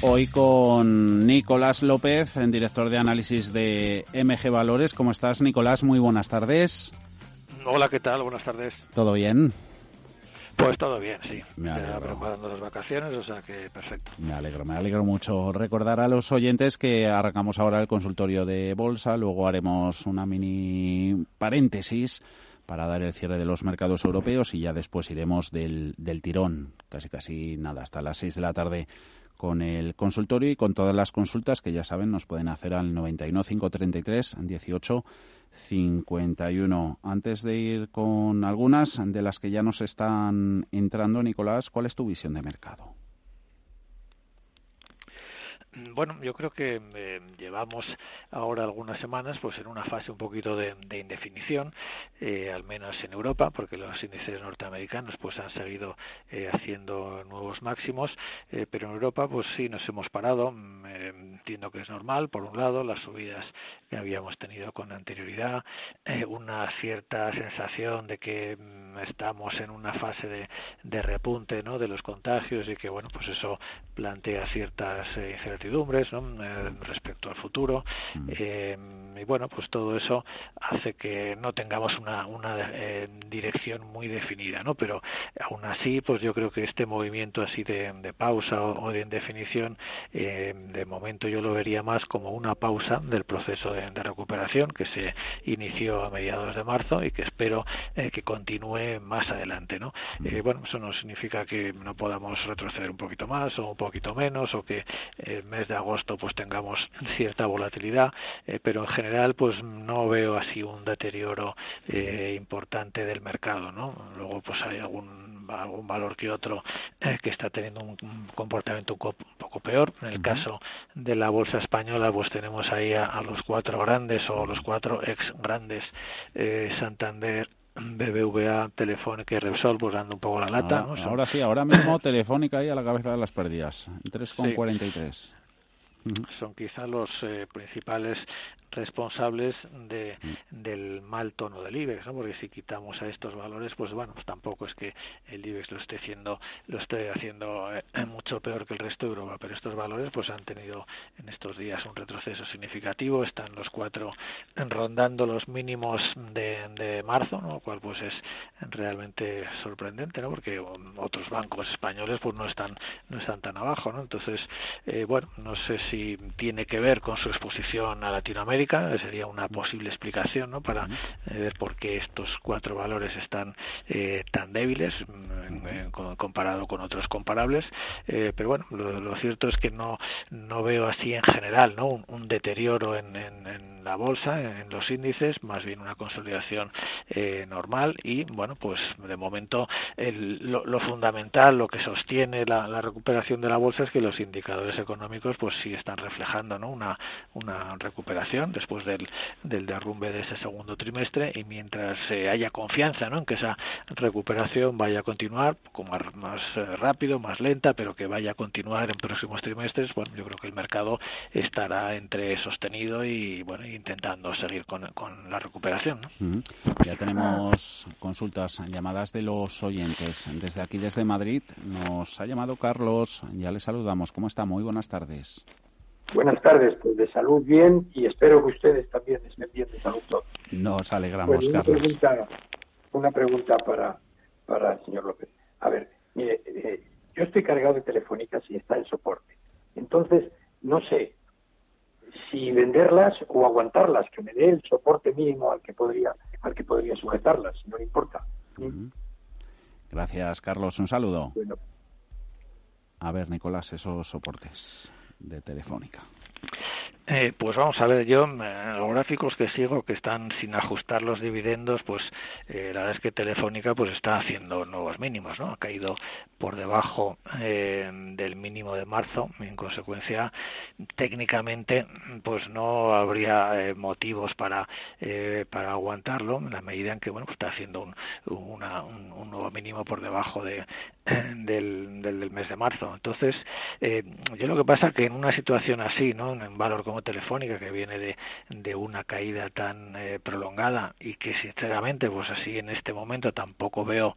Hoy con Nicolás López, director de análisis de MG Valores. ¿Cómo estás, Nicolás? Muy buenas tardes. Hola, ¿qué tal? Buenas tardes. ¿Todo bien? Pues todo bien, sí. Me ya preparando las vacaciones, o sea que perfecto. Me alegro, me alegro mucho. Recordar a los oyentes que arrancamos ahora el consultorio de bolsa, luego haremos una mini paréntesis para dar el cierre de los mercados europeos y ya después iremos del, del tirón, casi casi nada, hasta las 6 de la tarde con el consultorio y con todas las consultas que ya saben nos pueden hacer al 91 533 18 51. Antes de ir con algunas de las que ya nos están entrando, Nicolás, ¿cuál es tu visión de mercado? Bueno, yo creo que eh, llevamos ahora algunas semanas pues en una fase un poquito de, indefinición, eh, al menos en Europa, porque los índices norteamericanos pues han seguido eh, haciendo nuevos máximos, pero en Europa pues sí nos hemos parado. Mm, entiendo que es normal, por un lado, las subidas que habíamos tenido con anterioridad, una cierta sensación de que mm, estamos en una fase de, de repunte, ¿no? De los contagios y que bueno pues eso plantea ciertas incertidumbres eh, respecto al futuro. Mm. eh, y bueno pues todo eso hace que no tengamos una, una eh, dirección muy definida no pero aún así pues yo creo que este movimiento así de, pausa o, de indefinición de momento yo lo vería más como una pausa del proceso de, recuperación que se inició a mediados de marzo y que espero que continúe más adelante no mm. bueno eso no significa que no podamos retroceder un poquito más o un poquito menos o que mes de agosto pues tengamos cierta volatilidad, eh, pero en general pues no veo así un deterioro eh, importante del mercado, ¿no? Luego pues hay algún algún valor que otro eh, que está teniendo un, comportamiento un, poco peor. En el caso de la bolsa española, pues tenemos ahí a, los cuatro grandes o los cuatro ex grandes, Santander, BBVA, Telefónica y Repsol, pues dando un poco la lata. Ahora, sí, ahora mismo Telefónica ahí a la cabeza de las pérdidas, 3,43. Son quizá los eh, principales responsables de, del mal tono del IBEX, ¿no? porque si quitamos a estos valores, pues bueno, pues tampoco es que el IBEX lo esté haciendo, lo esté haciendo eh, mucho peor que el resto de Europa, pero estos valores pues han tenido en estos días un retroceso significativo, están los cuatro rondando los mínimos de, de marzo, ¿no? lo cual pues es realmente sorprendente, ¿no? porque otros bancos españoles pues no están no están tan abajo, ¿no? Entonces, eh, bueno, no sé si tiene que ver con su exposición a Latinoamérica sería una posible explicación ¿no? para eh, ver por qué estos cuatro valores están eh, tan débiles mm, comparado con otros comparables. Eh, pero bueno, lo, cierto es que no, no veo así en general ¿no? un, deterioro en, la bolsa, en, los índices, más bien una consolidación normal y bueno, pues de momento lo, fundamental, lo que sostiene la, recuperación de la bolsa es que los indicadores económicos pues sí están reflejando ¿no? una, una recuperación después del, del derrumbe de ese segundo trimestre y mientras eh, haya confianza ¿no? en que esa recuperación vaya a continuar como más eh, rápido, más lenta, pero que vaya a continuar en próximos trimestres, bueno, yo creo que el mercado estará entre sostenido y bueno, intentando seguir con, con la recuperación. Ya tenemos consultas, llamadas de los oyentes. Desde aquí, desde Madrid, nos ha llamado Carlos. Ya le saludamos. ¿Cómo está? Muy buenas tardes. Buenas tardes, pues de salud bien y espero que ustedes también estén bien de salud todos. Nos alegramos, pues una Carlos. Pregunta, una pregunta para, para el señor López. A ver, mire, eh, yo estoy cargado de telefónicas y está en soporte. Entonces, no sé si venderlas o aguantarlas, que me dé el soporte mínimo al que podría, al que podría sujetarlas, no le importa. Gracias, Carlos. Un saludo. A ver, Nicolás, esos soportes de Telefónica. Eh, pues vamos a ver, yo eh, los gráficos que sigo que están sin ajustar los dividendos, pues eh, la verdad es que Telefónica pues está haciendo nuevos mínimos, ¿no? Ha caído por debajo del mínimo de marzo, en consecuencia técnicamente pues no habría motivos para para aguantarlo en la medida en que bueno pues está haciendo un, un, nuevo mínimo por debajo de del, del, mes de marzo. Entonces yo lo que pasa que en una situación así, ¿no? ¿No? Un valor como Telefónica que viene de, de una caída tan eh, prolongada y que sinceramente pues así en este momento tampoco veo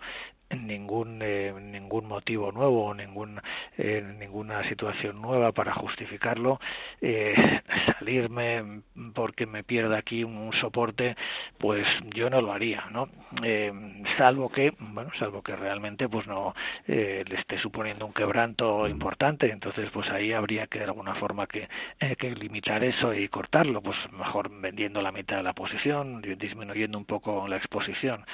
ningún eh, ningún motivo nuevo o ningún eh, ninguna situación nueva para justificarlo eh, salirme porque me pierda aquí un, soporte pues yo no lo haría no eh, salvo que bueno salvo que realmente pues no eh, le esté suponiendo un quebranto importante entonces pues ahí habría que de alguna forma que, eh, que limitar eso y cortarlo pues mejor vendiendo la mitad de la posición disminuyendo un poco la exposición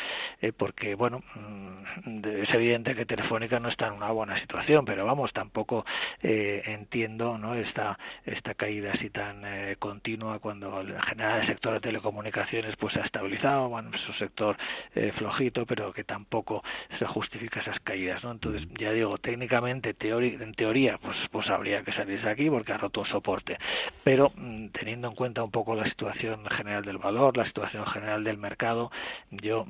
porque bueno mm, es evidente que Telefónica no está en una buena situación, pero vamos, tampoco eh, entiendo ¿no? esta, esta caída así tan eh, continua cuando en general el sector de telecomunicaciones pues se ha estabilizado, bueno, es un sector eh, flojito, pero que tampoco se justifica esas caídas, ¿no? Entonces, ya digo, técnicamente, en teoría, pues, pues habría que salirse aquí porque ha roto soporte, pero mm, teniendo en cuenta un poco la situación general del valor, la situación general del mercado, yo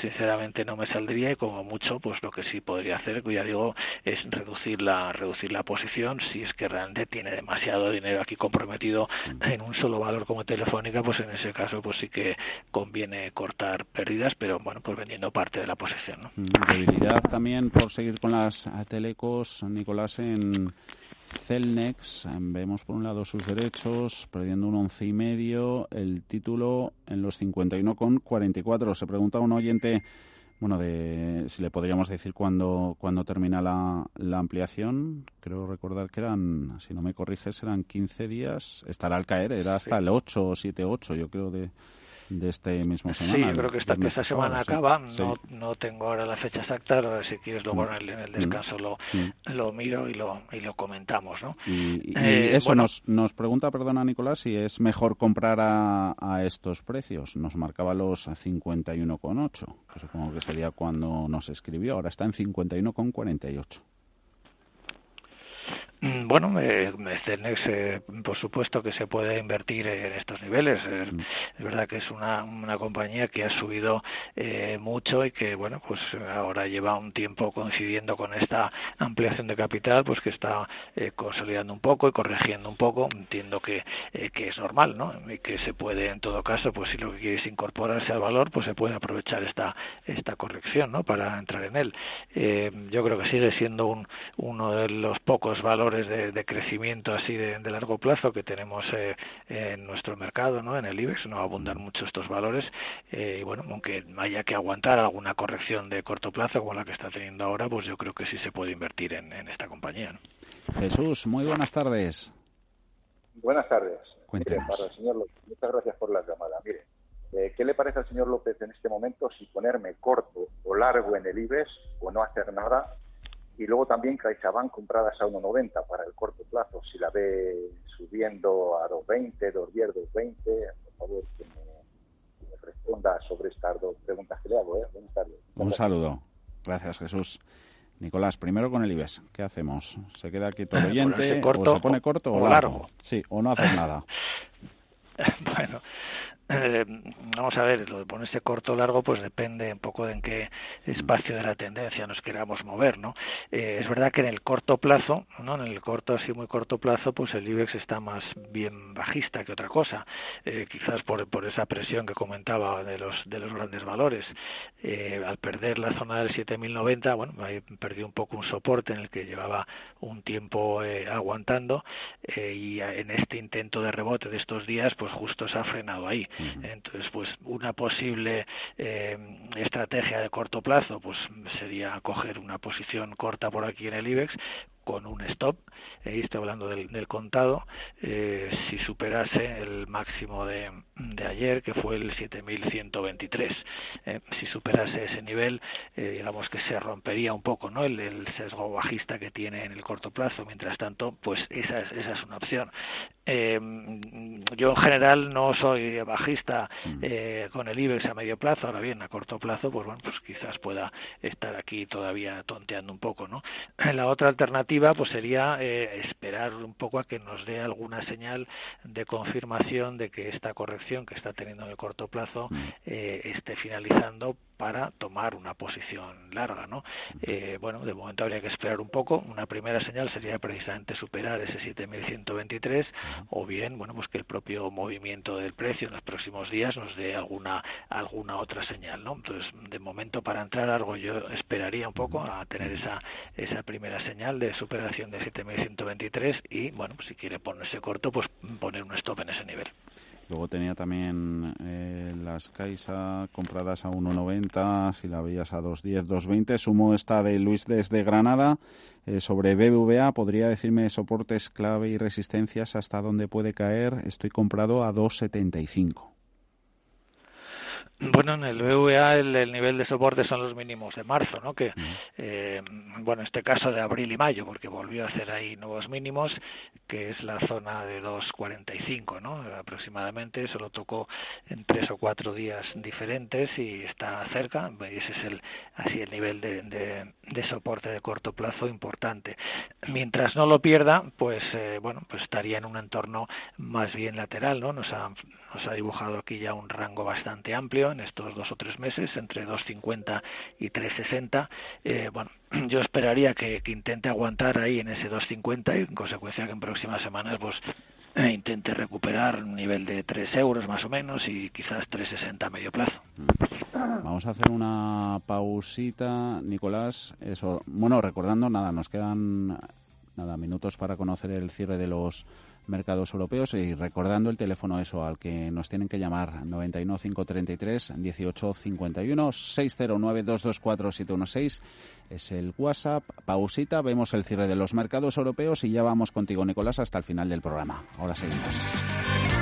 sinceramente no me saldría y como mucho, pues lo que sí podría hacer, ya digo, es reducir la, reducir la posición si es que realmente tiene demasiado dinero aquí comprometido en un solo valor como Telefónica, pues en ese caso pues sí que conviene cortar pérdidas, pero bueno, pues vendiendo parte de la posición. ¿no? Debilidad también por seguir con las telecos, Nicolás, en Celnex, vemos por un lado sus derechos, perdiendo un once y medio, el título en los 51,44. Se pregunta un oyente bueno, de, si le podríamos decir cuándo, cuando termina la, la, ampliación, creo recordar que eran, si no me corriges, eran 15 días, estará al caer, era hasta el 8 o 7, 8, yo creo, de, de este mismo semana. Sí, yo creo que esta, que esta semana acaba. No, no tengo ahora la fecha exacta, si quieres luego en el, mm. descanso lo, mm. lo miro y lo, y lo comentamos. ¿no? Y, eh, eso nos, nos pregunta, perdona Nicolás, si es mejor comprar a, a estos precios. Nos marcaba los 51,8, que supongo que sería cuando nos escribió. Ahora está en 51,48. Mm, bueno, eh, Celnex, eh, por supuesto que se puede invertir en estos niveles. Es, mm. verdad que es una, una compañía que ha subido eh, mucho y que, bueno, pues ahora lleva un tiempo coincidiendo con esta ampliación de capital, pues que está eh, consolidando un poco y corrigiendo un poco. Entiendo que, eh, que es normal, ¿no? Y que se puede, en todo caso, pues si lo que quiere es incorporarse al valor, pues se puede aprovechar esta, esta corrección, ¿no? Para entrar en él. Eh, yo creo que sigue siendo un, uno de los pocos valores de, crecimiento así de, largo plazo que tenemos eh, en nuestro mercado, ¿no? En el IBEX no abundan mucho estos valores eh, y bueno, aunque haya que aguantar alguna corrección de corto plazo como la que está teniendo ahora, pues yo creo que sí se puede invertir en, esta compañía. Jesús, muy buenas tardes. Buenas tardes. Cuéntenos. para el señor López, muchas gracias por la llamada. Mire, eh, ¿qué le parece al señor López en este momento si ponerme corto o largo en el IBEX o no hacer nada y luego también CaixaBank compradas a 1,90 para el corto plazo. Si la ve subiendo a 2,20, 2,10, 2,20, por favor que me, responda sobre estas dos preguntas que le hago. ¿eh? Buenas tardes. Un saludo. Gracias, Jesús. Nicolás, primero con el IBEX, ¿qué hacemos? ¿Se queda aquí todo oyente o se pone corto o, largo? Sí, o no hace nada. bueno, eh, vamos a ver, lo de ponerse corto o largo, pues depende un poco de en qué espacio de la tendencia nos queramos mover, ¿no? Eh, es verdad que en el corto plazo, ¿no? En el corto, así muy corto plazo, pues el IBEX está más bien bajista que otra cosa, eh, quizás por, por esa presión que comentaba de los, de los grandes valores. Eh, al perder la zona del 7090, bueno, ahí perdió un poco un soporte en el que llevaba un tiempo aguantando y en este intento de rebote de estos días, pues justo se ha frenado ahí. Entonces, pues una posible eh, estrategia de corto plazo, pues sería coger una posición corta por aquí en el IBEX con un stop, eh, estoy hablando del, del contado, eh, si superase el máximo de, de, ayer, que fue el 7.123. Eh, si superase ese nivel, eh, digamos que se rompería un poco ¿no? El, el, sesgo bajista que tiene en el corto plazo. Mientras tanto, pues esa es, esa es una opción. Yo en general no soy bajista eh, con el IBEX a medio plazo, ahora bien, a corto plazo, pues bueno, pues quizás pueda estar aquí todavía tonteando un poco, ¿no? La otra alternativa alternativa pues sería eh, esperar un poco a que nos dé alguna señal de confirmación de que esta corrección que está teniendo en el corto plazo mm. eh, esté finalizando para tomar una posición larga, ¿no? Eh, bueno, de momento habría que esperar un poco. Una primera señal sería precisamente superar ese 7.123 o bien, bueno, pues que el propio movimiento del precio en los próximos días nos dé alguna alguna otra señal, ¿no? Entonces, de momento para entrar algo yo esperaría un poco a tener esa esa primera señal de superación de 7.123 y, bueno, pues si quiere ponerse corto, pues poner un stop en ese nivel. Luego tenía también eh, las Caixa compradas a 1,90, si la veías a 2,10, 2,20. Sumo esta de Luis desde Granada. Eh, sobre BBVA, ¿podría decirme soportes clave y resistencias hasta dónde puede caer? Estoy comprado a 2,75. Bueno, en el BVA el, nivel de soporte son los mínimos de marzo, ¿no? Que, eh, bueno, en este caso de abril y mayo, porque volvió a hacer ahí nuevos mínimos, que es la zona de 2.45, ¿no? Aproximadamente, eso lo tocó en tres o cuatro días diferentes y está cerca, ese es el, así el nivel de, de, soporte de corto plazo importante. Mientras no lo pierda, pues, eh, bueno, pues estaría en un entorno más bien lateral, ¿no? Nos ha, nos ha dibujado aquí ya un rango bastante amplio en estos dos o tres meses, entre 2,50 y 3,60. Eh, bueno, yo esperaría que, intente aguantar ahí en ese 2,50 y en consecuencia que en próximas semanas pues eh, intente recuperar un nivel de 3 euros más o menos y quizás 3,60 a medio plazo. Vamos a hacer una pausita, Nicolás. Eso, bueno, recordando, nada, nos quedan nada minutos para conocer el cierre de los mercados europeos y recordando el teléfono eso al que nos tienen que llamar 91 533 18 51 609 224 716 es el WhatsApp. Pausita, vemos el cierre de los mercados europeos y ya vamos contigo Nicolás hasta el final del programa. Ahora seguimos.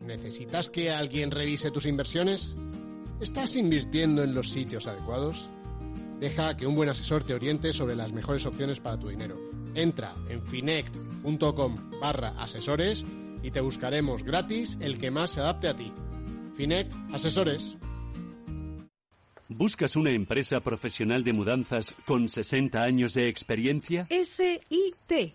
¿Necesitas que alguien revise tus inversiones? ¿Estás invirtiendo en los sitios adecuados? Deja que un buen asesor te oriente sobre las mejores opciones para tu dinero. Entra en finect.com barra asesores y te buscaremos gratis el que más se adapte a ti. Finect Asesores. ¿Buscas una empresa profesional de mudanzas con 60 años de experiencia? SIT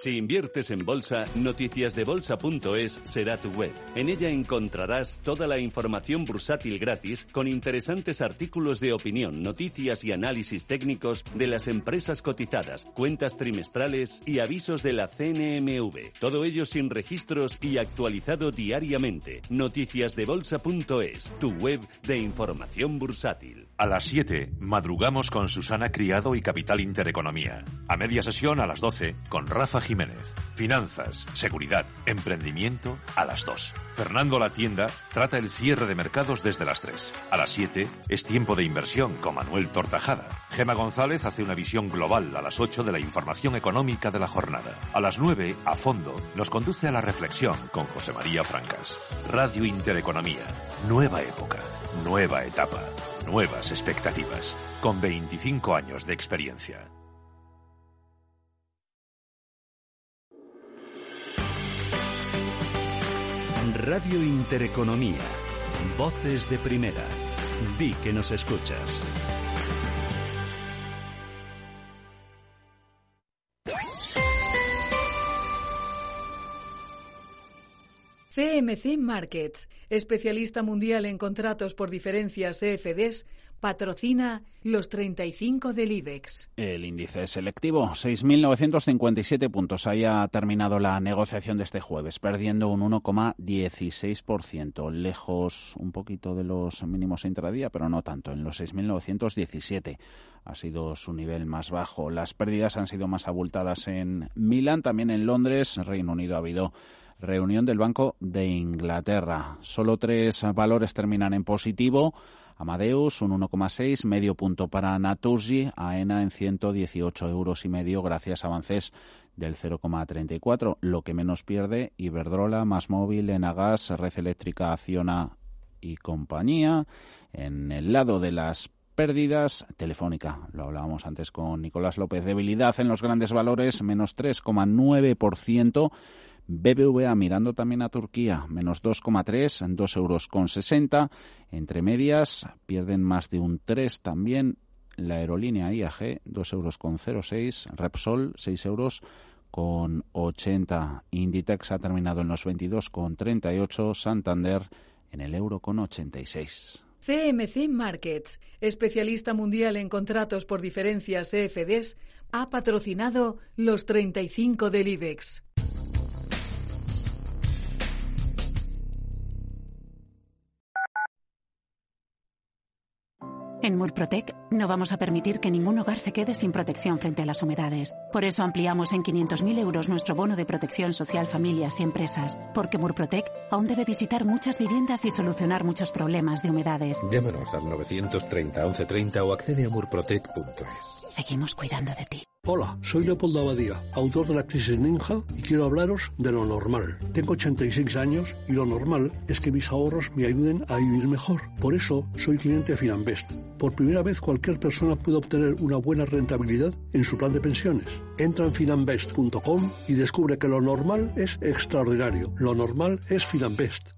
Si inviertes en bolsa, noticiasdebolsa.es será tu web. En ella encontrarás toda la información bursátil gratis con interesantes artículos de opinión, noticias y análisis técnicos de las empresas cotizadas, cuentas trimestrales y avisos de la CNMV. Todo ello sin registros y actualizado diariamente. Noticiasdebolsa.es, tu web de información bursátil. A las 7, madrugamos con Susana Criado y Capital Intereconomía. A media sesión a las 12, con Rafa Jiménez. Finanzas, seguridad, emprendimiento a las 2. Fernando La Tienda trata el cierre de mercados desde las 3. A las 7 es tiempo de inversión con Manuel Tortajada. Gema González hace una visión global a las 8 de la información económica de la jornada. A las 9, a fondo, nos conduce a la reflexión con José María Francas. Radio Intereconomía. Nueva época. Nueva etapa nuevas expectativas, con 25 años de experiencia. Radio Intereconomía. Voces de primera. Di que nos escuchas. CMC Markets, especialista mundial en contratos por diferencias CFDs, patrocina los 35 del IBEX. El índice selectivo, 6.957 puntos. Ahí ha terminado la negociación de este jueves, perdiendo un 1,16%. Lejos un poquito de los mínimos intradía, pero no tanto. En los 6.917 ha sido su nivel más bajo. Las pérdidas han sido más abultadas en Milán, también en Londres. Reino Unido ha habido reunión del Banco de Inglaterra. Solo tres valores terminan en positivo. Amadeus, un 1,6, medio punto para Naturgy, AENA en 118 euros y medio, gracias a avances del 0,34. Lo que menos pierde, Iberdrola, Más Móvil, Enagas, Red Eléctrica, Acciona y compañía. En el lado de las pérdidas, Telefónica, lo hablábamos antes con Nicolás López, debilidad en los grandes valores, menos 3,9%. BBVA mirando también a Turquía, menos 2,3, 2 euros con 60. Entre medias pierden más de un 3 también la aerolínea IAG, 2 euros con 06. Repsol, 6 euros con 80. Inditex ha terminado en los 22 con 38. Santander en el euro con 86. CMC Markets, especialista mundial en contratos por diferencias CFDs, ha patrocinado los 35 del IBEX. En Murprotec no vamos a permitir que ningún hogar se quede sin protección frente a las humedades. Por eso ampliamos en 500.000 euros nuestro bono de protección social familias y empresas. Porque Murprotec aún debe visitar muchas viviendas y solucionar muchos problemas de humedades. Llámanos al 930 1130 o accede a murprotec.es. Seguimos cuidando de ti. Hola, soy Leopoldo Abadía, autor de La Crisis Ninja y quiero hablaros de lo normal. Tengo 86 años y lo normal es que mis ahorros me ayuden a vivir mejor. Por eso soy cliente de Finanbest. Por primera vez cualquier persona puede obtener una buena rentabilidad en su plan de pensiones. Entra en finanbest.com y descubre que lo normal es extraordinario. Lo normal es Finanbest.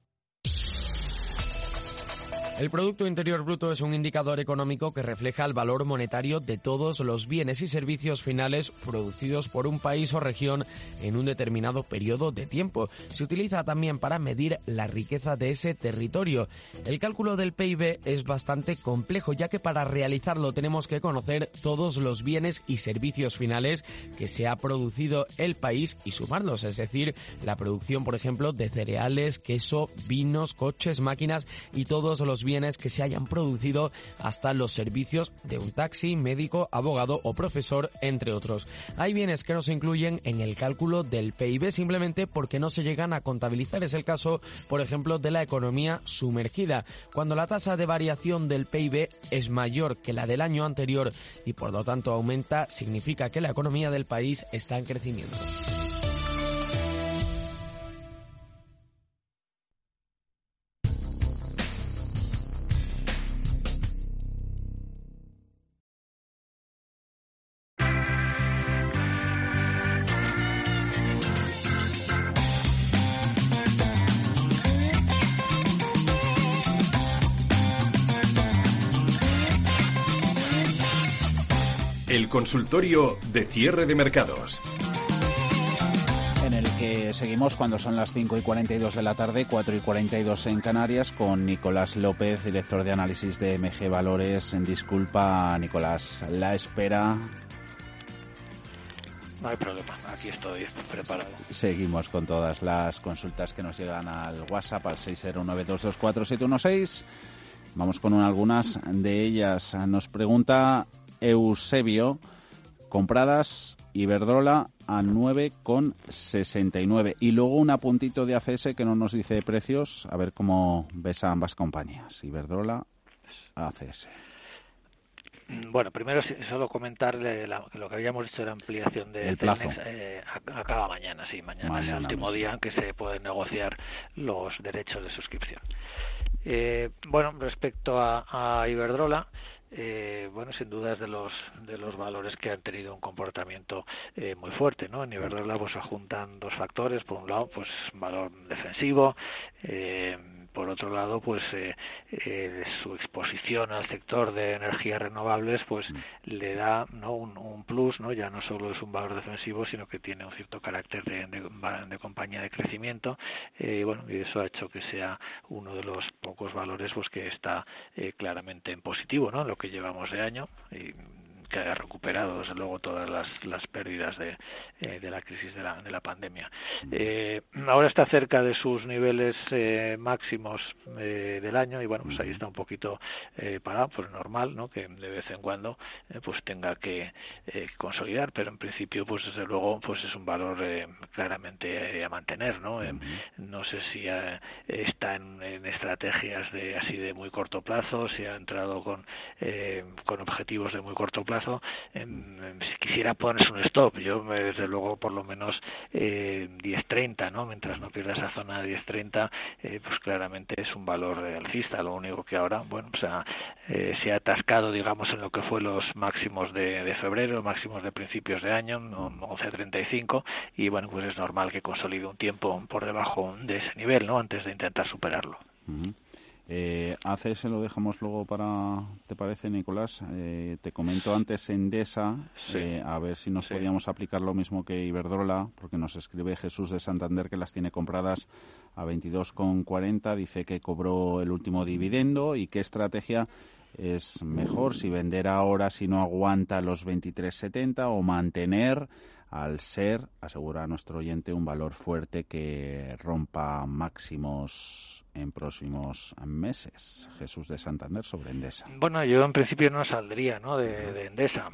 El Producto Interior Bruto es un indicador económico que refleja el valor monetario de todos los bienes y servicios finales producidos por un país o región en un determinado periodo de tiempo. Se utiliza también para medir la riqueza de ese territorio. El cálculo del PIB es bastante complejo ya que para realizarlo tenemos que conocer todos los bienes y servicios finales que se ha producido el país y sumarlos, es decir, la producción, por ejemplo, de cereales, queso, vinos, coches, máquinas y todos los bienes bienes que se hayan producido hasta los servicios de un taxi, médico, abogado o profesor, entre otros. Hay bienes que no se incluyen en el cálculo del PIB simplemente porque no se llegan a contabilizar. Es el caso, por ejemplo, de la economía sumergida. Cuando la tasa de variación del PIB es mayor que la del año anterior y por lo tanto aumenta, significa que la economía del país está en crecimiento. Consultorio de cierre de mercados. En el que seguimos cuando son las 5 y 42 de la tarde, 4 y 42 en Canarias, con Nicolás López, director de análisis de MG Valores. En disculpa, Nicolás, la espera. No hay problema, aquí estoy preparado. Seguimos con todas las consultas que nos llegan al WhatsApp al 609224716. Vamos con algunas de ellas. Nos pregunta Eusebio, compradas Iberdrola a 9,69. Y luego un apuntito de ACS que no nos dice precios. A ver cómo ves a ambas compañías. Iberdrola, ACS. bueno, primero solo comentarle lo que habíamos dicho de la ampliación de el plazo. eh, acaba mañana, sí, mañana, es el último día en que se pueden negociar los derechos de suscripción. Eh, bueno, respecto a, a Iberdrola, eh, bueno, sin duda es de los de los valores que han tenido un comportamiento eh, muy fuerte, ¿no? En Iberdrola pues se juntan dos factores, por un lado, pues valor defensivo, eh, por otro lado, pues eh, eh, su exposición al sector de energías renovables, pues mm. le da ¿no? un, un, plus, no ya no solo es un valor defensivo, sino que tiene un cierto carácter de, de, de compañía de crecimiento, eh, y bueno, y eso ha hecho que sea uno de los pocos valores pues que está eh, claramente en positivo, ¿no? Lo que llevamos de año y que ha recuperado desde luego todas las, las pérdidas de, eh, de, la crisis de la, de la pandemia. Eh, ahora está cerca de sus niveles eh, máximos eh, del año y bueno, pues ahí está un poquito eh, parado, pues normal, ¿no? Que de vez en cuando pues tenga que consolidar, pero en principio pues desde luego pues es un valor claramente a mantener, ¿no? no sé si está en, en, estrategias de así de muy corto plazo, si ha entrado con con objetivos de muy corto plazo plazo, eh, si quisiera ponerse un stop, yo desde luego por lo menos eh, 10.30, ¿no? Mientras no pierda esa zona de 10.30, eh, pues claramente es un valor alcista. Lo único que ahora, bueno, o sea, eh, se ha atascado, digamos, en lo que fue los máximos de, de febrero, máximos de principios de año, 11.35, y bueno, pues es normal que consolide un tiempo por debajo de ese nivel, ¿no? Antes de intentar superarlo. Uh. Eh, ACS lo dejamos luego para, ¿te parece, Nicolás? Eh, te comento antes Endesa, sí. eh, a ver si nos sí. podíamos aplicar lo mismo que Iberdrola, porque nos escribe Jesús de Santander que las tiene compradas a 22,40, dice que cobró el último dividendo y qué estrategia es mejor, si vender ahora si no aguanta los 23,70 o mantener al ser, asegura nuestro oyente, un valor fuerte que rompa máximos en próximos meses. Jesús de Santander sobre Endesa. Bueno, yo en principio no saldría ¿no? De, de Endesa.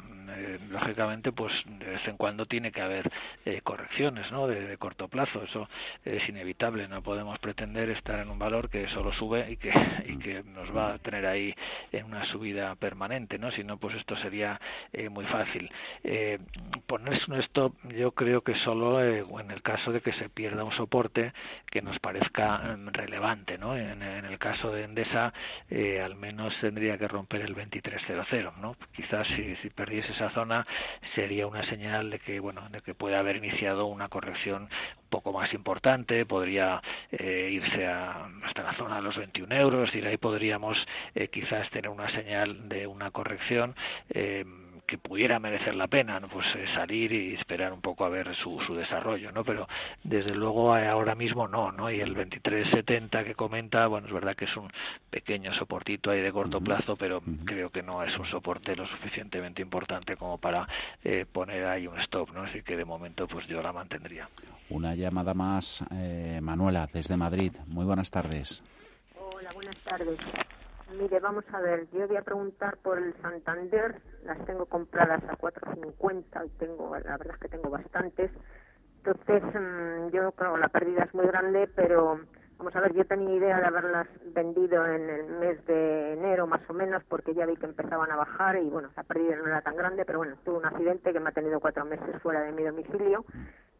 Eh, lógicamente, pues de vez en cuando tiene que haber eh, correcciones ¿no? De, corto plazo. Eso es inevitable. No podemos pretender estar en un valor que solo sube y que, y que nos va a tener ahí en una subida permanente. ¿no? Si no, pues esto sería eh, muy fácil. Eh, ponerse un stop, yo creo que solo en el caso de que se pierda un soporte que nos parezca relevante ¿no? En, el caso de Endesa, eh, al menos tendría que romper el 23.00, ¿no? Quizás si perdiese esa zona sería una señal de que, bueno, de que puede haber iniciado una corrección un poco más importante, podría eh, irse a, hasta la zona de los 21 euros, y ahí podríamos eh, quizás tener una señal de una corrección. Eh, que pudiera merecer la pena ¿no? pues eh, salir y esperar un poco a ver su, su desarrollo no pero desde luego ahora mismo no no y el 2370 que comenta bueno es verdad que es un pequeño soportito ahí de corto plazo pero creo que no es un soporte lo suficientemente importante como para eh, poner ahí un stop no así que de momento pues yo la mantendría. Una llamada más eh, Manuela desde Madrid. Muy buenas tardes. Hola buenas tardes Mire, vamos a ver, yo voy a preguntar por el Santander, las tengo compradas a 4.50 y tengo, la verdad es que tengo bastantes. Entonces, mmm, yo creo la pérdida es muy grande, pero vamos a ver, yo tenía idea de haberlas vendido en el mes de enero más o menos, porque ya vi que empezaban a bajar y bueno, la pérdida no era tan grande, pero bueno, tuve un accidente que me ha tenido cuatro meses fuera de mi domicilio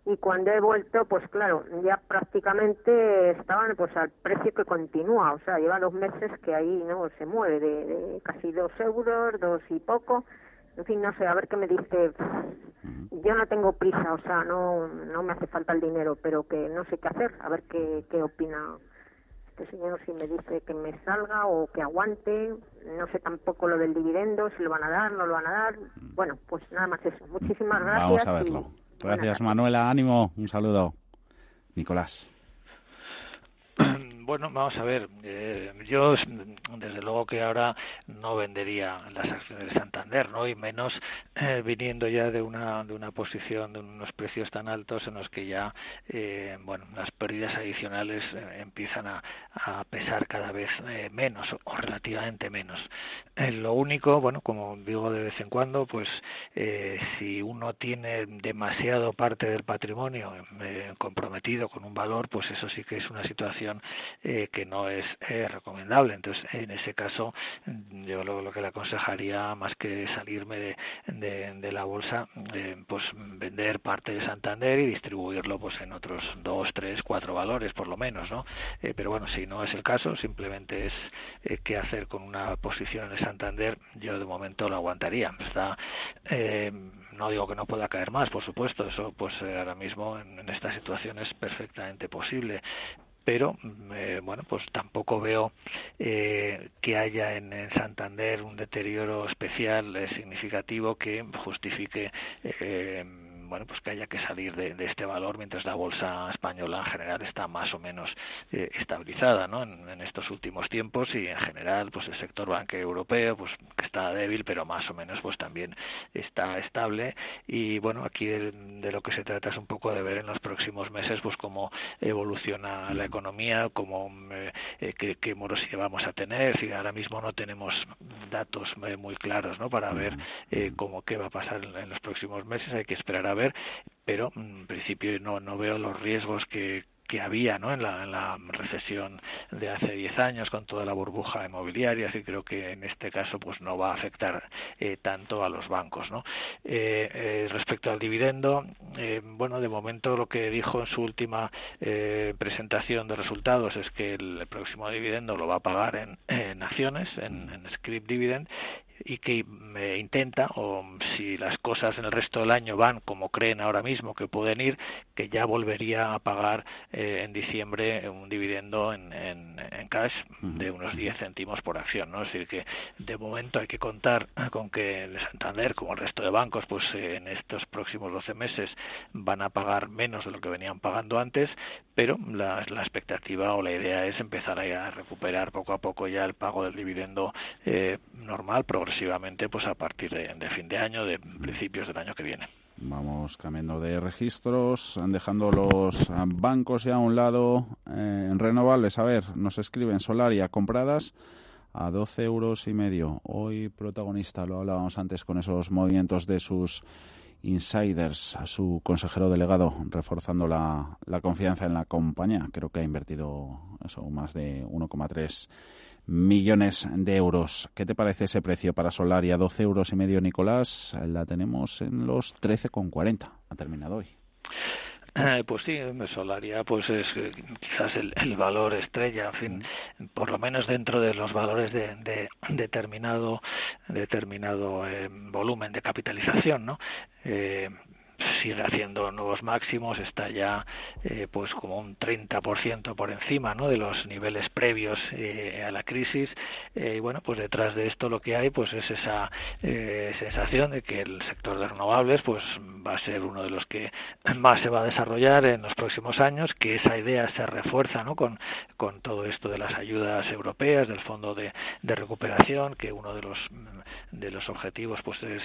y cuando he vuelto, pues claro, ya prácticamente estaban pues al precio que continúa, o sea, lleva dos meses que ahí no se mueve de, de casi dos euros, dos y poco, en fin, no sé, a ver qué me dice. Yo no tengo prisa, o sea, no no me hace falta el dinero, pero que no sé qué hacer, a ver qué, qué opina este señor, si me dice que me salga o que aguante, no sé tampoco lo del dividendo, si lo van a dar, no lo van a dar. Bueno, pues nada más eso. Muchísimas gracias. Vamos a verlo. Y Gracias, Manuela. Ánimo. Un saludo. Nicolás. Bueno, vamos a ver. Eh, yo, desde luego que ahora no vendería las acciones de Santander, ¿no? Y menos eh, viniendo ya de una de una posición de unos precios tan altos en los que ya, eh, bueno, las pérdidas adicionales eh, empiezan a, a, pesar cada vez eh, menos o relativamente menos. Eh, lo único, bueno, como digo de vez en cuando, pues si uno tiene demasiado parte del patrimonio comprometido con un valor, pues eso sí que es una situación que no es recomendable. Entonces, en ese caso, yo lo, que le aconsejaría, más que salirme de, de, la bolsa, pues vender parte de Santander y distribuirlo pues en otros dos, tres, cuatro valores, por lo menos, ¿no? pero bueno, si no es el caso, simplemente es qué hacer con una posición en Santander, yo de momento lo aguantaría. Está, no digo que no pueda caer más, por supuesto, eso pues ahora mismo en, esta situación es perfectamente posible, pero mm, eh, bueno pues tampoco veo eh, que haya en, Santander un deterioro especial eh, significativo que justifique bueno, pues que haya que salir de, este valor mientras la bolsa española en general está más o menos eh, estabilizada, ¿no? En, estos últimos tiempos y en general, pues el sector bancario europeo, pues que está débil, pero más o menos, pues también está estable y bueno, aquí de, lo que se trata es un poco de ver en los próximos meses, pues cómo evoluciona la economía, cómo eh, eh, qué, qué morosidad vamos a tener. Si ahora mismo no tenemos datos muy claros, ¿no? Para ver cómo qué va a pasar en, los próximos meses, hay que esperar a ver, pero en principio no, no veo los riesgos que, que había ¿no? en, la, en la recesión de hace 10 años con toda la burbuja inmobiliaria y creo que en este caso pues no va a afectar eh, tanto a los bancos ¿no? Eh, eh, respecto al dividendo bueno de momento lo que dijo en su última presentación de resultados es que el, próximo dividendo lo va a pagar en, en acciones en, en script dividend y que intenta, o si las cosas en el resto del año van como creen ahora mismo que pueden ir, que ya volvería a pagar eh, en diciembre un dividendo en, en, cash de unos 10 céntimos por acción. ¿no? Es decir, que de momento hay que contar con que el Santander, como el resto de bancos, pues eh, en estos próximos 12 meses van a pagar menos de lo que venían pagando antes, pero la, la expectativa o la idea es empezar a, recuperar poco a poco ya el pago del dividendo eh, normal, progresivamente pues a partir de, fin de año, de principios del año que viene. Vamos cambiando de registros, dejando los bancos ya a un lado eh, en renovables. A ver, nos escriben Solaria compradas a 12 euros y medio. Hoy protagonista, lo hablábamos antes con esos movimientos de sus insiders, a su consejero delegado, reforzando la, la confianza en la compañía. Creo que ha invertido eso, más de 1,3 millones de euros. ¿Qué te parece ese precio para Solaria? 12 euros y medio, Nicolás. La tenemos en los 13,40. Ha terminado hoy. Eh, pues sí, Solaria pues es eh, quizás el, valor estrella, en fin, por lo menos dentro de los valores de, determinado determinado eh, volumen de capitalización, ¿no? Sigue haciendo nuevos máximos, está ya eh, pues como un 30% por encima ¿no? de los niveles previos eh, a la crisis eh, y bueno pues detrás de esto lo que hay pues es esa sensación de que el sector de renovables pues va a ser uno de los que más se va a desarrollar en los próximos años que esa idea se refuerza ¿no? con, con todo esto de las ayudas europeas del fondo de recuperación que uno de los de los objetivos pues es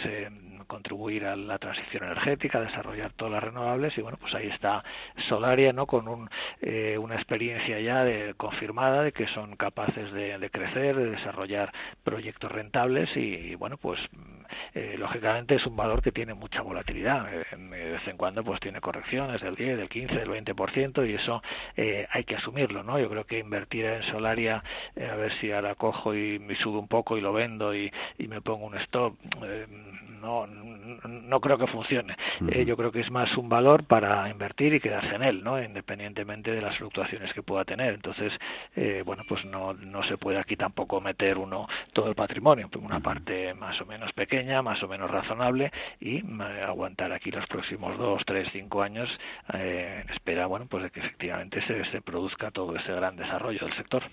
contribuir a la transición energética desarrollar todas las renovables y bueno pues ahí está Solaria no con un, eh, una experiencia ya de, confirmada de que son capaces de, crecer de desarrollar proyectos rentables y, bueno pues eh, lógicamente es un valor que tiene mucha volatilidad. Eh, de vez en cuando pues tiene correcciones del 10 del 15 del 20 y eso hay que asumirlo no yo creo que invertir en Solaria a ver si ahora cojo y me subo un poco y lo vendo y, y me pongo un stop no no creo que funcione eh, yo creo que es más un valor para invertir y quedarse en él, ¿no? Independientemente de las fluctuaciones que pueda tener. Entonces, eh, bueno, pues no, no se puede aquí tampoco meter uno todo el patrimonio, una parte más o menos pequeña, más o menos razonable y eh, aguantar aquí los próximos dos, tres, cinco años en espera, bueno, pues de que efectivamente se, se produzca todo ese gran desarrollo del sector.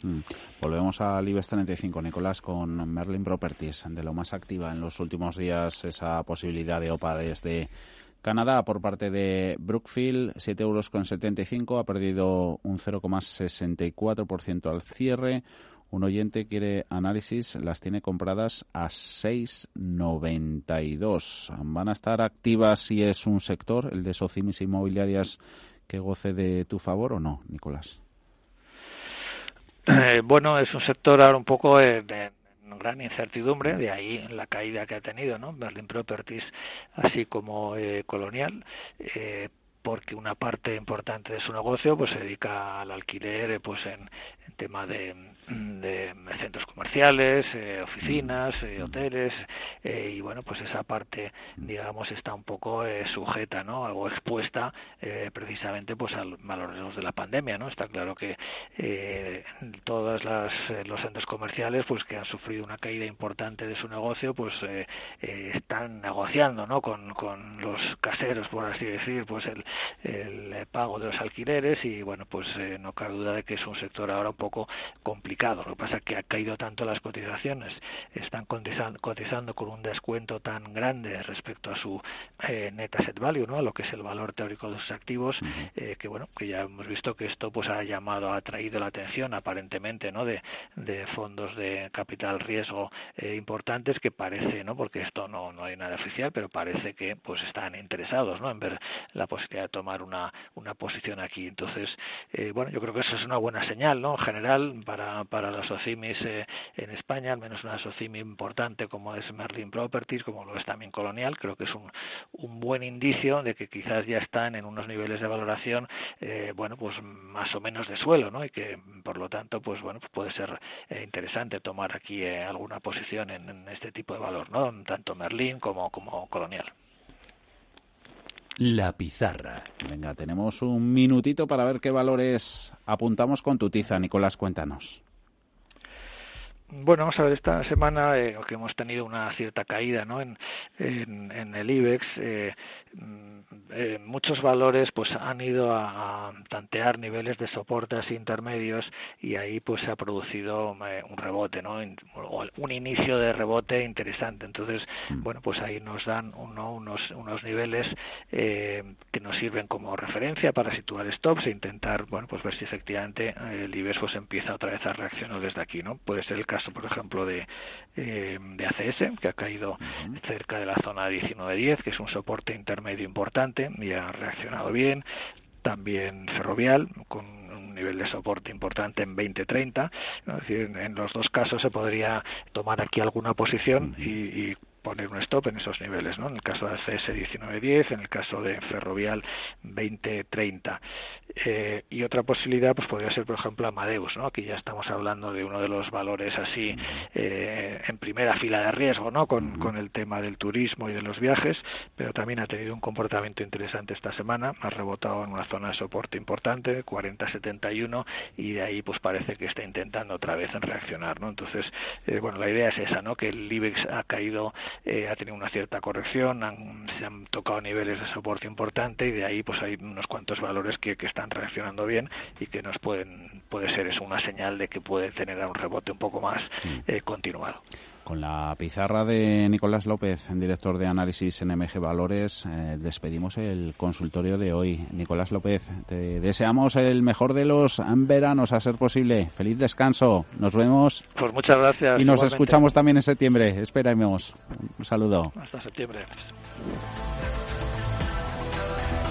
Volvemos al IBEX 35, Nicolás, con Merlin Properties, de lo más activa en los últimos días esa posibilidad de OPA desde Canadá, por parte de Brookfield, 7,75 euros ha perdido un 0,64% al cierre. Un oyente quiere análisis, las tiene compradas a 6,92. ¿Van a estar activas si es un sector, el de Socimis Inmobiliarias, que goce de tu favor o no, Nicolás? Eh, bueno, es un sector ahora un poco de gran incertidumbre, de ahí la caída que ha tenido ¿no? Berlin Properties, así como eh, Colonial. Eh, porque una parte importante de su negocio pues se dedica al alquiler pues en, tema de, centros comerciales, eh, oficinas, eh, hoteles eh, y bueno pues esa parte digamos está un poco sujeta, ¿no? Algo expuesta precisamente pues a, los riesgos de la pandemia, ¿no? Está claro que todos los centros comerciales pues que han sufrido una caída importante de su negocio pues están negociando, ¿no? Con, con los caseros por así decir pues el, el pago de los alquileres y bueno pues no cabe duda de que es un sector ahora un poco complicado. Lo que pasa es que ha caído tanto las cotizaciones, están cotizando, con un descuento tan grande respecto a su eh, net asset value, ¿no? a lo que es el valor teórico de sus activos, eh, que bueno, que ya hemos visto que esto pues ha llamado, ha atraído la atención aparentemente, ¿no? De, fondos de capital riesgo eh, importantes que parece, ¿no? Porque esto no, no hay nada oficial, pero parece que pues están interesados, ¿no? En ver la posibilidad de tomar una, una posición aquí. Entonces, bueno, yo creo que eso es una buena señal, ¿no? En general para, para las OCIMIS eh, en España, al menos una SOCIMI importante como es Merlin Properties, como lo es también Colonial, creo que es un, un buen indicio de que quizás ya están en unos niveles de valoración, eh, bueno, pues más o menos de suelo, ¿no? Y que por lo tanto, pues bueno, pues puede ser eh, interesante tomar aquí alguna posición en, en, este tipo de valor, ¿no? Tanto Merlin como, como Colonial. La pizarra. Venga, tenemos un minutito para ver qué valores apuntamos con tu tiza, Nicolás, cuéntanos. Bueno, vamos a ver, esta semana eh, que hemos tenido una cierta caída ¿no? en, en, el IBEX, eh, mm, eh, muchos valores pues han ido a, tantear niveles de soportes intermedios y ahí pues se ha producido eh, un rebote, ¿no? un inicio de rebote interesante. Entonces, mm. bueno, pues ahí nos dan unos, unos niveles que nos sirven como referencia para situar stops e intentar, bueno, pues ver si efectivamente el IBEX pues empieza otra vez a reaccionar desde aquí, ¿no? Puede ser el caso por ejemplo, de, eh, de ACS, que ha caído cerca de la zona 19.10, que es un soporte intermedio importante y ha reaccionado bien. También ferrovial con un nivel de soporte importante en 2030 decir, en los dos casos se podría tomar aquí alguna posición y, y poner un stop en esos niveles, ¿no? En el caso de ACS 1910, en el caso de Ferrovial 2030. Eh, y otra posibilidad, pues podría ser, por ejemplo, Amadeus, ¿no? Aquí ya estamos hablando de uno de los valores así eh, en primera fila de riesgo, ¿no? Con, con, el tema del turismo y de los viajes, pero también ha tenido un comportamiento interesante esta semana, ha rebotado en una zona de soporte importante, 40-71, y de ahí pues parece que está intentando otra vez en reaccionar, ¿no? Entonces, eh, bueno, la idea es esa, ¿no? Que el IBEX ha caído eh, ha tenido una cierta corrección, se han tocado niveles de soporte importante y de ahí pues hay unos cuantos valores que, que están reaccionando bien y que nos pueden puede ser eso una señal de que puede tener un rebote un poco más mm. eh, continuado. Con la pizarra de Nicolás López, director de análisis en MG Valores, eh, despedimos el consultorio de hoy. Nicolás López, te deseamos el mejor de los veranos a ser posible. Feliz descanso. Nos vemos. Pues muchas gracias. Y nos escuchamos también en septiembre. Esperemos. Un saludo. Hasta septiembre.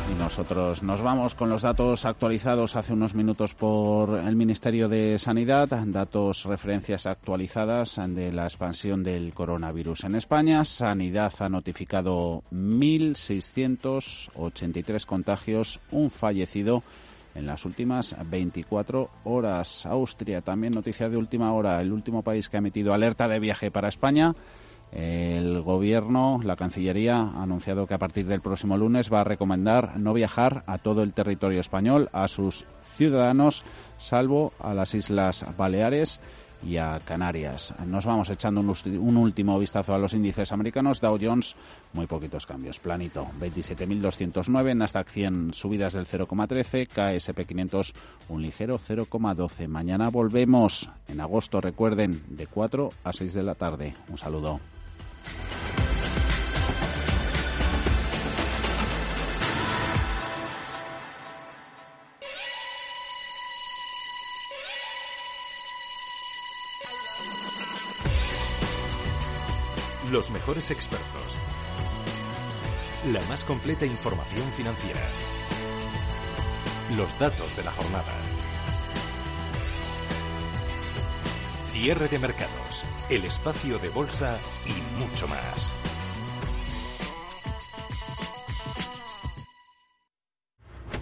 Y nosotros nos vamos con los datos actualizados hace unos minutos por el Ministerio de Sanidad, datos referencias actualizadas de la expansión del coronavirus en España. Sanidad ha notificado 1.683 contagios, un fallecido en las últimas 24 horas. Austria, también noticia de última hora, el último país que ha emitido alerta de viaje para España. El gobierno, la Cancillería, ha anunciado que a partir del próximo lunes va a recomendar no viajar a todo el territorio español a sus ciudadanos, salvo a las Islas Baleares y a Canarias. Nos vamos echando un, último vistazo a los índices americanos. Dow Jones, muy poquitos cambios. Planito, 27.209. Nasdaq 100, subidas del 0,13. KSP 500, un ligero 0,12. Mañana volvemos en agosto, recuerden, de 4 a 6 de la tarde. Un saludo. Los mejores expertos. La más completa información financiera. Los datos de la jornada. Cierre de mercados, el espacio de bolsa y mucho más.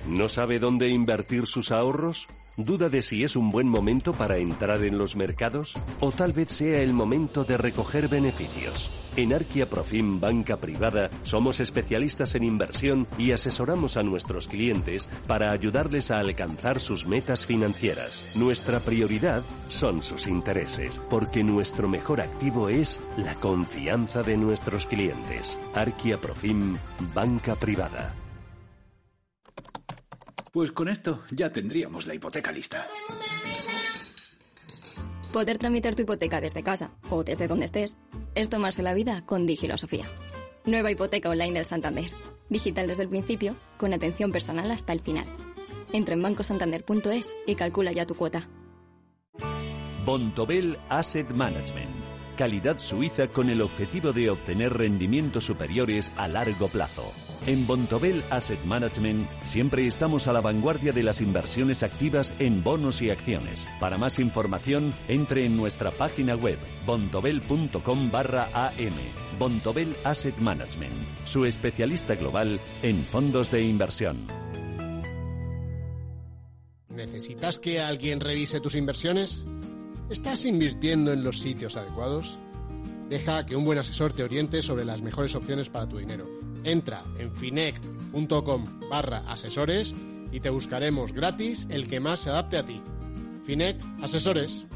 ¿No sabe dónde invertir sus ahorros? ¿Duda de si es un buen momento para entrar en los mercados? ¿O tal vez sea el momento de recoger beneficios? En Arquia Profim Banca Privada somos especialistas en inversión y asesoramos a nuestros clientes para ayudarles a alcanzar sus metas financieras. Nuestra prioridad son sus intereses, porque nuestro mejor activo es la confianza de nuestros clientes. Arquia Profim Banca Privada. Pues con esto ya tendríamos la hipoteca lista. Poder tramitar tu hipoteca desde casa o desde donde estés es tomarse la vida con Digilosofía. Nueva hipoteca online del Santander. Digital desde el principio, con atención personal hasta el final. Entra en bancosantander.es y calcula ya tu cuota. Bontobel Asset Management. Calidad suiza con el objetivo de obtener rendimientos superiores a largo plazo. En Bontobel Asset Management siempre estamos a la vanguardia de las inversiones activas en bonos y acciones. Para más información, entre en nuestra página web bontobel.com barra am. Bontobel Asset Management, su especialista global en fondos de inversión. ¿Necesitas que alguien revise tus inversiones? ¿Estás invirtiendo en los sitios adecuados? Deja que un buen asesor te oriente sobre las mejores opciones para tu dinero. Entra en finect.com barra asesores y te buscaremos gratis el que más se adapte a ti. Finect Asesores.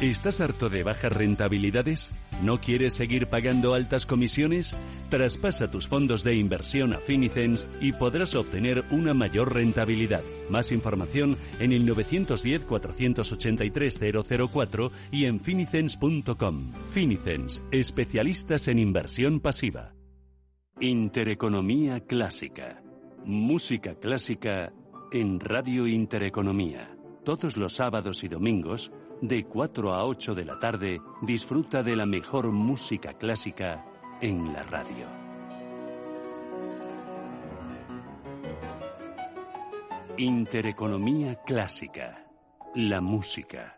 ¿Estás harto de bajas rentabilidades? ¿No quieres seguir pagando altas comisiones? Traspasa tus fondos de inversión a Finicens y podrás obtener una mayor rentabilidad. Más información en el 910-483-004 y en finicens.com. Finicens, especialistas en inversión pasiva. Intereconomía Clásica. Música clásica en Radio Intereconomía. Todos los sábados y domingos, de 4 a 8 de la tarde, disfruta de la mejor música clásica en la radio. Intereconomía Clásica. La música